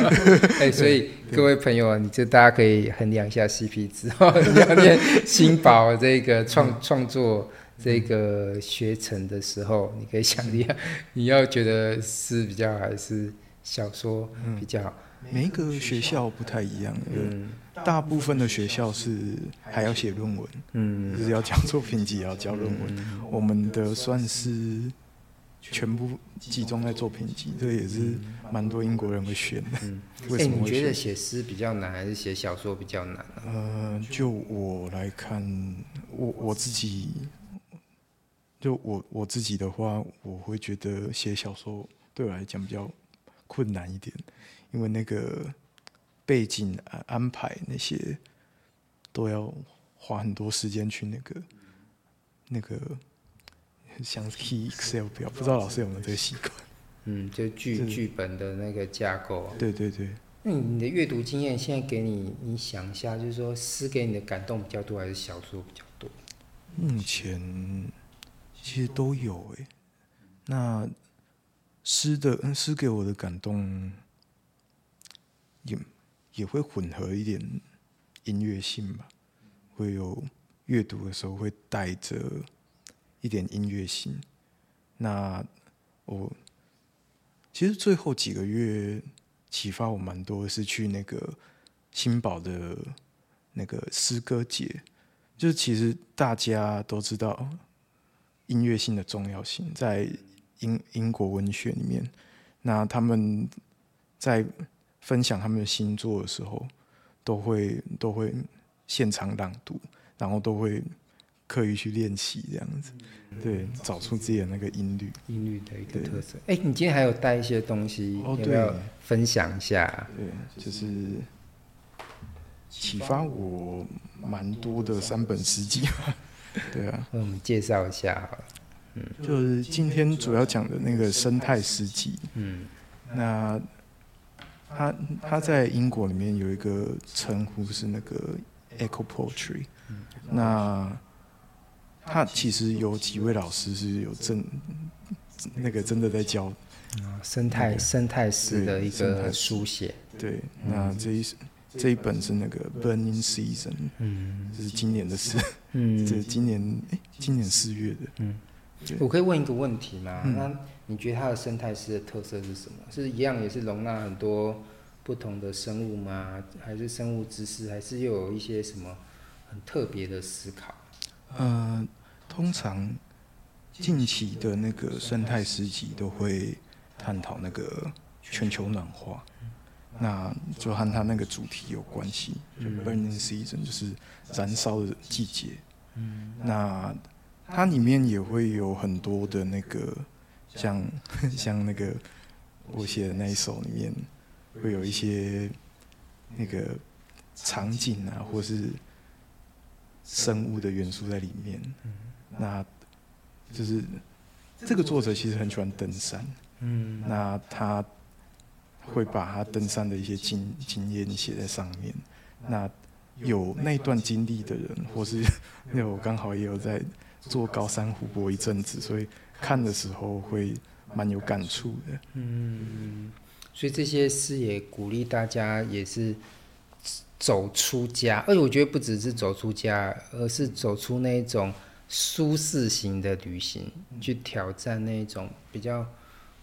哎，所以各位朋友啊，你就大家可以衡量一下 CP 值，要念新宝这个创创作。这个学程的时候，你可以想一下，你要觉得诗比较还是小说比较每一个学校不太一样，嗯，大部分的学校是还要写论文，嗯，就是要讲作品集，要交论文。嗯、我们的算是全部集中在作品集，这也是蛮多英国人会选的。嗯，为什么？欸、你觉得写诗比较难，还是写小说比较难？呃，就我来看，我我自己。就我我自己的话，我会觉得写小说对我来讲比较困难一点，因为那个背景安排那些都要花很多时间去那个那个像 key Excel 表，不知道老师有没有这个习惯？嗯，就剧剧本的那个架构。对对对。那你的阅读经验现在给你，你想一下，就是说诗给你的感动比较多，还是小说比较多？目前。其实都有诶、那诗的嗯诗给我的感动也也会混合一点音乐性吧，会有阅读的时候会带着一点音乐性。那我其实最后几个月启发我蛮多是去那个新宝的那个诗歌节，就是其实大家都知道音乐性的重要性，在英英国文学里面，那他们在分享他们的新作的时候，都会都会现场朗读，然后都会刻意去练习这样子，对，找出自己的那个音律，音律的一个特色。哎，你今天还有带一些东西，哦，对，要不要分享一下？对，就是启发。我蛮多的三本诗集，对啊，那我们介绍一下好了。嗯，就是今天主要讲的那个生态诗集。嗯，那他他在英国里面有一个称呼是那个 eco poetry。嗯，那他其实有几位老师是有正那个真的在教生态生态诗的一个书写。对，那这一这一本是那个 Burning Season。嗯，这是今年的事。嗯，这是今年哎，今年四月的。嗯。我可以问一个问题吗？嗯、那你觉得它的生态师的特色是什么？是一样也是容纳很多不同的生物吗？还是生物知识？还是又有一些什么很特别的思考？呃，通常近期的那个生态诗集都会探讨那个全球暖化，那就和他那个主题有关系。就 Burning Season 就是燃烧的季节。嗯，那。它里面也会有很多的那个，像像那个我写的那一首里面，会有一些那个场景啊，或是生物的元素在里面。那就是这个作者其实很喜欢登山，嗯，那他会把他登山的一些经经验写在上面。那有那段经历的人，或是 那我刚好也有在。做高山湖泊一阵子，所以看的时候会蛮有感触的。嗯，所以这些诗也鼓励大家，也是走出家。而且我觉得不只是走出家，而是走出那种舒适型的旅行，去挑战那种比较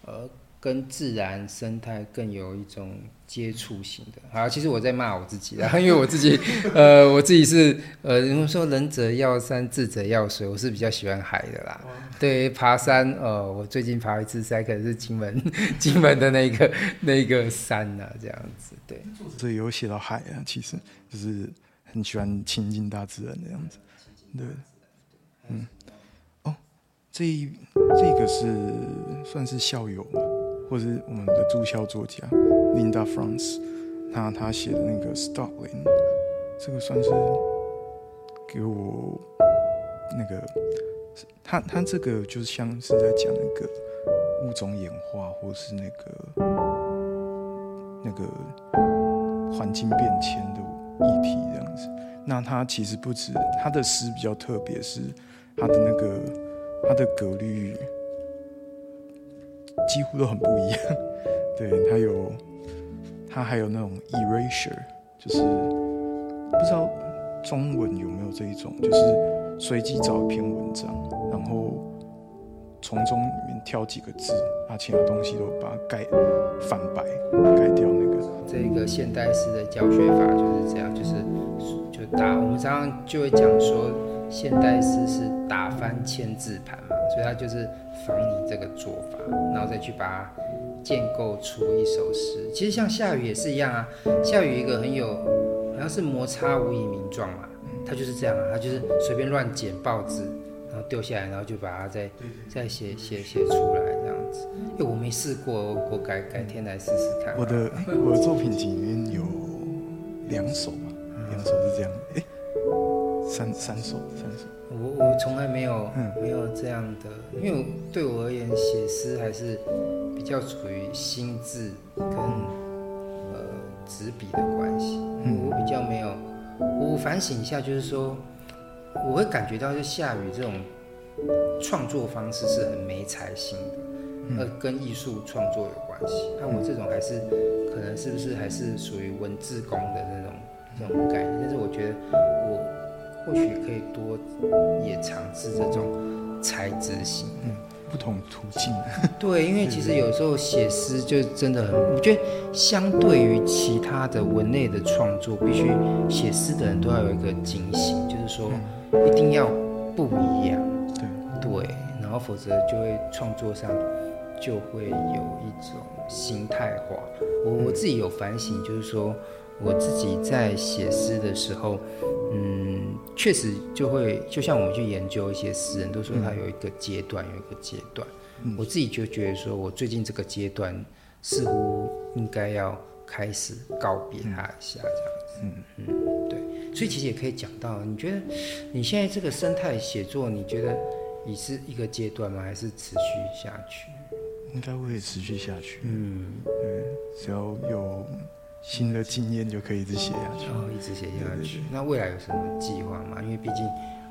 呃。跟自然生态更有一种接触型的。好，其实我在骂我自己啦，因为我自己，呃，我自己是，呃，人们说仁者要山，智者要水，我是比较喜欢海的啦。对，爬山，呃，我最近爬一次山，可能是金门，金门的那个那个山呐、啊，这样子。对，这有写到海啊，其实就是很喜欢亲近大自然的样子。对，嗯，哦，这这个是算是校友吗？或是我们的驻校作家 Linda France，他他写的那个 Starling，这个算是给我那个，他他这个就像是在讲那个物种演化，或是那个那个环境变迁的议题这样子。那他其实不止他的诗比较特别，是他的那个他的格律。几乎都很不一样，对，它有，它还有那种 erasure，就是不知道中文有没有这一种，就是随机找一篇文章，然后从中里面挑几个字，把其他东西都把它盖反白，改掉那个。这个现代诗的教学法就是这样，就是就打，我们常常就会讲说，现代诗是打翻千字盘，所以他就是。仿你这个做法，然后再去把它建构出一首诗。其实像夏雨也是一样啊，夏雨一个很有，好像是摩擦无以名状嘛，他就是这样啊，他就是随便乱剪报纸，然后丢下来，然后就把它再再写写写出来这样子。哎，我没试过，我改改天来试试看。我的我的作品集里面有两首吧，两首是这样，哎，三三首三首。我我从来没有、嗯、没有这样的，因为对我而言，写诗还是比较处于心智跟呃纸笔的关系。嗯，我比较没有，我反省一下，就是说，我会感觉到，就下雨这种创作方式是很没才性的，呃，跟艺术创作有关系。那我这种还是可能是不是还是属于文字工的那种那种概念？但是我觉得我。或许可以多也尝试这种材质型，嗯，不同途径。对，因为其实有时候写诗就真的很，我觉得相对于其他的文类的创作，必须写诗的人都要有一个警醒，就是说一定要不一样。对对，然后否则就会创作上就会有一种心态化。我我自己有反省，就是说。我自己在写诗的时候，嗯，确实就会，就像我们去研究一些诗人，都说他有一个阶段，有一个阶段。嗯，我自己就觉得说，我最近这个阶段似乎应该要开始告别他一下，这样子。嗯嗯，对。所以其实也可以讲到，你觉得你现在这个生态写作，你觉得你是一个阶段吗？还是持续下去？应该会持续下去。嗯，对，只要有。新的经验就可以一直写下去，哦，一直写下去。那未来有什么计划吗？因为毕竟，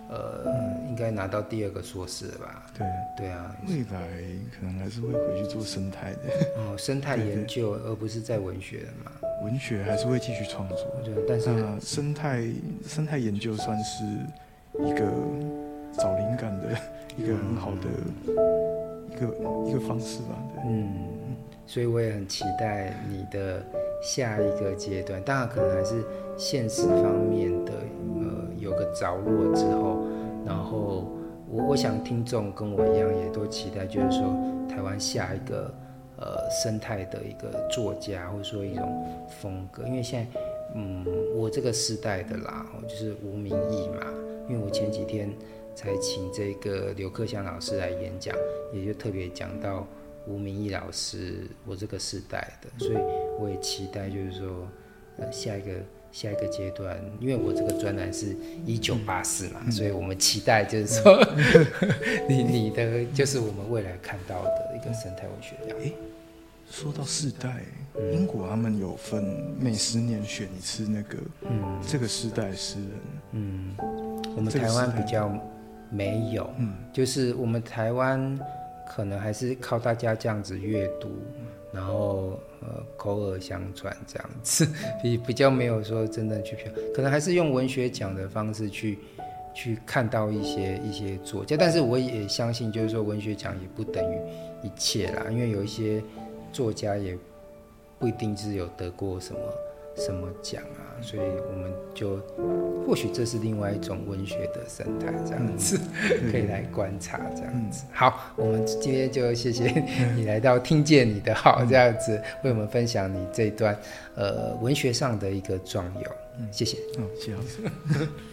呃，嗯、应该拿到第二个硕士了吧？对，对啊。未来可能还是会回去做生态的。哦，生态研究，而不是在文学的嘛？文学还是会继续创作，对，但是生态生态研究算是一个找灵感的 一个很好的一个、嗯、一个方式吧？对，嗯，所以我也很期待你的。下一个阶段，当然可能还是现实方面的，呃，有个着落之后，然后我我想听众跟我一样，也都期待，就是说台湾下一个呃生态的一个作家，或者说一种风格，因为现在，嗯，我这个时代的啦，就是无名义嘛，因为我前几天才请这个刘克襄老师来演讲，也就特别讲到。吴明义老师，我这个时代的，所以我也期待，就是说，呃，下一个下一个阶段，因为我这个专栏是一九八四嘛，嗯、所以我们期待就是说，嗯、你你的就是我们未来看到的一个生态文学这样。诶，说到世代，嗯、英国他们有分每十年选一次那个，嗯，这个世代诗人，嗯，我们台湾比较没有，嗯，就是我们台湾。可能还是靠大家这样子阅读，然后呃口耳相传这样子，比比较没有说真的去票，可能还是用文学奖的方式去去看到一些一些作家，但是我也相信，就是说文学奖也不等于一切啦，因为有一些作家也不一定是有得过什么。什么奖啊？所以我们就或许这是另外一种文学的生态，这样子、嗯、可以来观察这样子。嗯、好，我们今天就谢谢你来到听见你的好这样子，为我们分享你这段呃文学上的一个壮游。嗯，谢谢。嗯，谢谢老师。